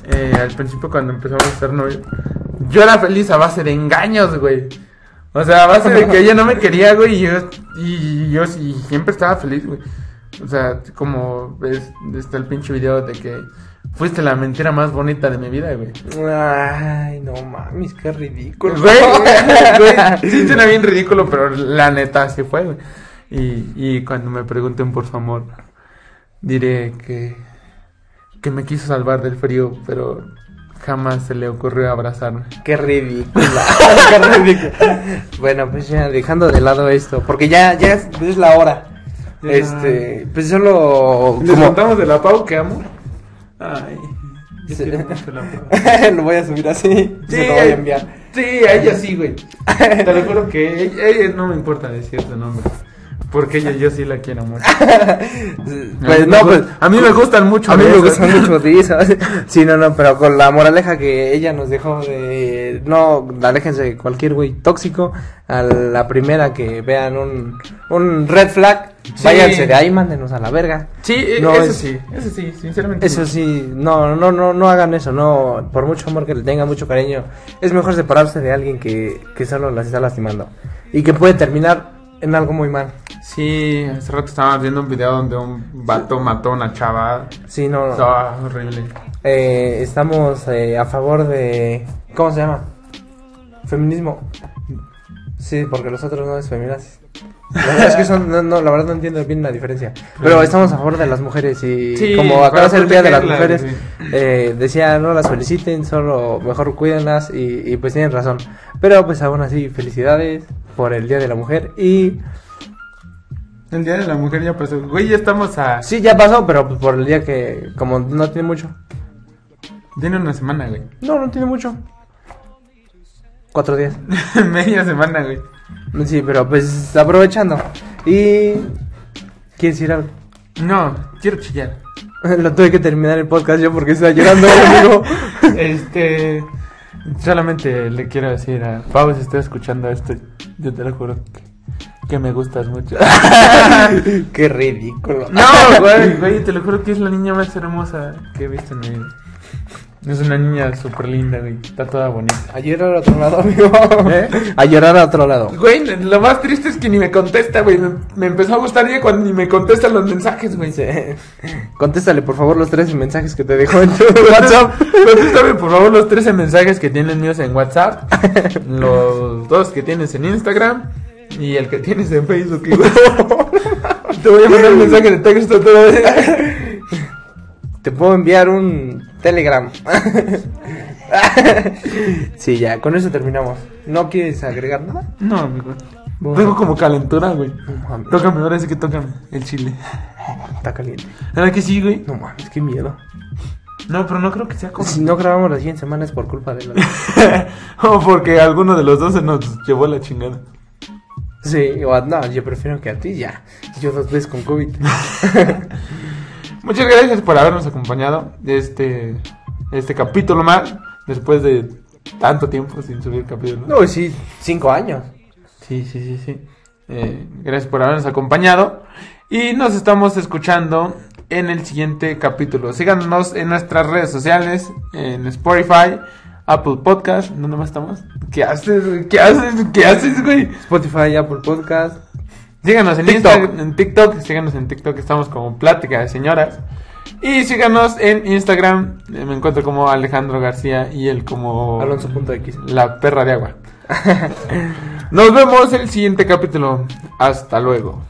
eh, al principio cuando empezamos a ser novios, yo era feliz a base de engaños, güey. O sea, a base de que ella no me <laughs> quería, güey. Y yo, y yo y siempre estaba feliz, güey. O sea, como ves, está el pinche video de que fuiste la mentira más bonita de mi vida, güey. Ay, no mames, qué ridículo. Güey, <laughs> güey, sí suena bien ridículo, pero la neta así fue, güey. Y, y cuando me pregunten por su amor, diré que, que me quiso salvar del frío, pero jamás se le ocurrió abrazarme. Qué ridícula. <laughs> Qué ridícula. Bueno, pues ya dejando de lado esto, porque ya, ya es, es la hora. Ya. Este, pues solo ¿Les contamos de la Pau que amo? Ay, Sí. la <laughs> lo voy a subir así, Sí, se lo voy a enviar. Sí, a ella sí, güey. <laughs> Te lo juro que ella, ella no me importa decir su nombre. Porque ella yo sí la quiero mucho. <laughs> Pues no, pues a mí me gustan mucho. A mí me esas. gustan mucho de esas. <laughs> Sí, no, no, pero con la moraleja que ella nos dejó de no, aléjense de cualquier güey tóxico. A la primera que vean un, un red flag, Sí. váyanse de ahí, mándenos a la verga. Sí, e- No, eso es- sí, eso sí, sinceramente. Eso sí, no, no, no, no hagan eso, no, por mucho amor que le tengan, mucho cariño, es mejor separarse de alguien que, que solo las está lastimando y que puede terminar en algo muy mal. Sí, hace rato estábamos viendo un video donde un vato mató a una chava. Sí, no, Estaba horrible. eh, estamos eh, a favor de, ¿cómo se llama? Feminismo. Sí, porque los otros no es feminazis. La verdad es que son, no, no, la verdad no entiendo bien la diferencia. Pero estamos a favor de las mujeres y Sí, como acaba de ser el Día de las Mujeres, eh, decía no las feliciten, solo mejor cuídenlas y, y pues tienen razón. Pero pues aún así, felicidades por el Día de la Mujer y El día de la mujer ya pasó. Güey, ya estamos a. sí, ya pasó, pero pues, por el día que como no tiene mucho. Tiene una semana, güey. No, no tiene mucho. Cuatro días. <laughs> Media semana, güey. Sí, pero pues aprovechando. Y... ¿Quieres decir algo? No, quiero chillar. <laughs> Lo tuve que terminar el podcast yo porque estaba llorando, <laughs> amigo. Este. Solamente le quiero decir a Pau, si estás escuchando esto, yo te lo juro que, que me gustas mucho. <laughs> Qué ridículo. No, güey, güey, te lo juro que es la niña más hermosa que he visto en mi vida. Es una niña súper linda, güey. Está toda bonita. A llorar a otro lado, amigo. ¿Eh? A llorar a otro lado. Güey, lo más triste es que ni me contesta, güey. Me, me empezó a gustar ya cuando ni me contestan los mensajes, güey. Sí. Contéstale, por favor, los tres mensajes que te dejó en tu <laughs> WhatsApp. Contéstame, por favor, los 13 mensajes que tienes míos en WhatsApp. <laughs> Los dos que tienes en Instagram. Y el que tienes en Facebook. igual. <laughs> Te voy a mandar un mensaje de texto otra vez. <laughs> Te puedo enviar un Telegram. <laughs> sí, ya, con eso terminamos. ¿No quieres agregar nada? No, amigo. Bueno. Tengo como calentura, güey. No Tócame, ahora sí que tócame. El chile. está caliente. ¿Verdad que sí, güey? No mames, qué miedo. No, pero no creo que sea como. Si no grabamos la siguiente semana es por culpa de la... o porque alguno de los dos se nos llevó la chingada. Sí, o no, yo prefiero que a ti ya. Yo dos veces con COVID. <laughs> Muchas gracias por habernos acompañado de este, este capítulo más. Después de tanto tiempo sin subir capítulo. No, sí, cinco años. Sí, sí, sí, sí. Eh, gracias por habernos acompañado. Y nos estamos escuchando en el siguiente capítulo. Síganos en nuestras redes sociales, en Spotify, Apple Podcast. ¿Dónde más estamos? ¿Qué haces, güey? ¿Qué haces? ¿Qué haces, güey? Spotify, Apple Podcast. Síganos en TikTok. Insta- en TikTok, síganos en TikTok, estamos como Plática de Señoras. Y síganos en Instagram, eh, me encuentro como Alejandro García y él como Alonso.x. la perra de agua. <laughs> Nos vemos en el siguiente capítulo. Hasta luego.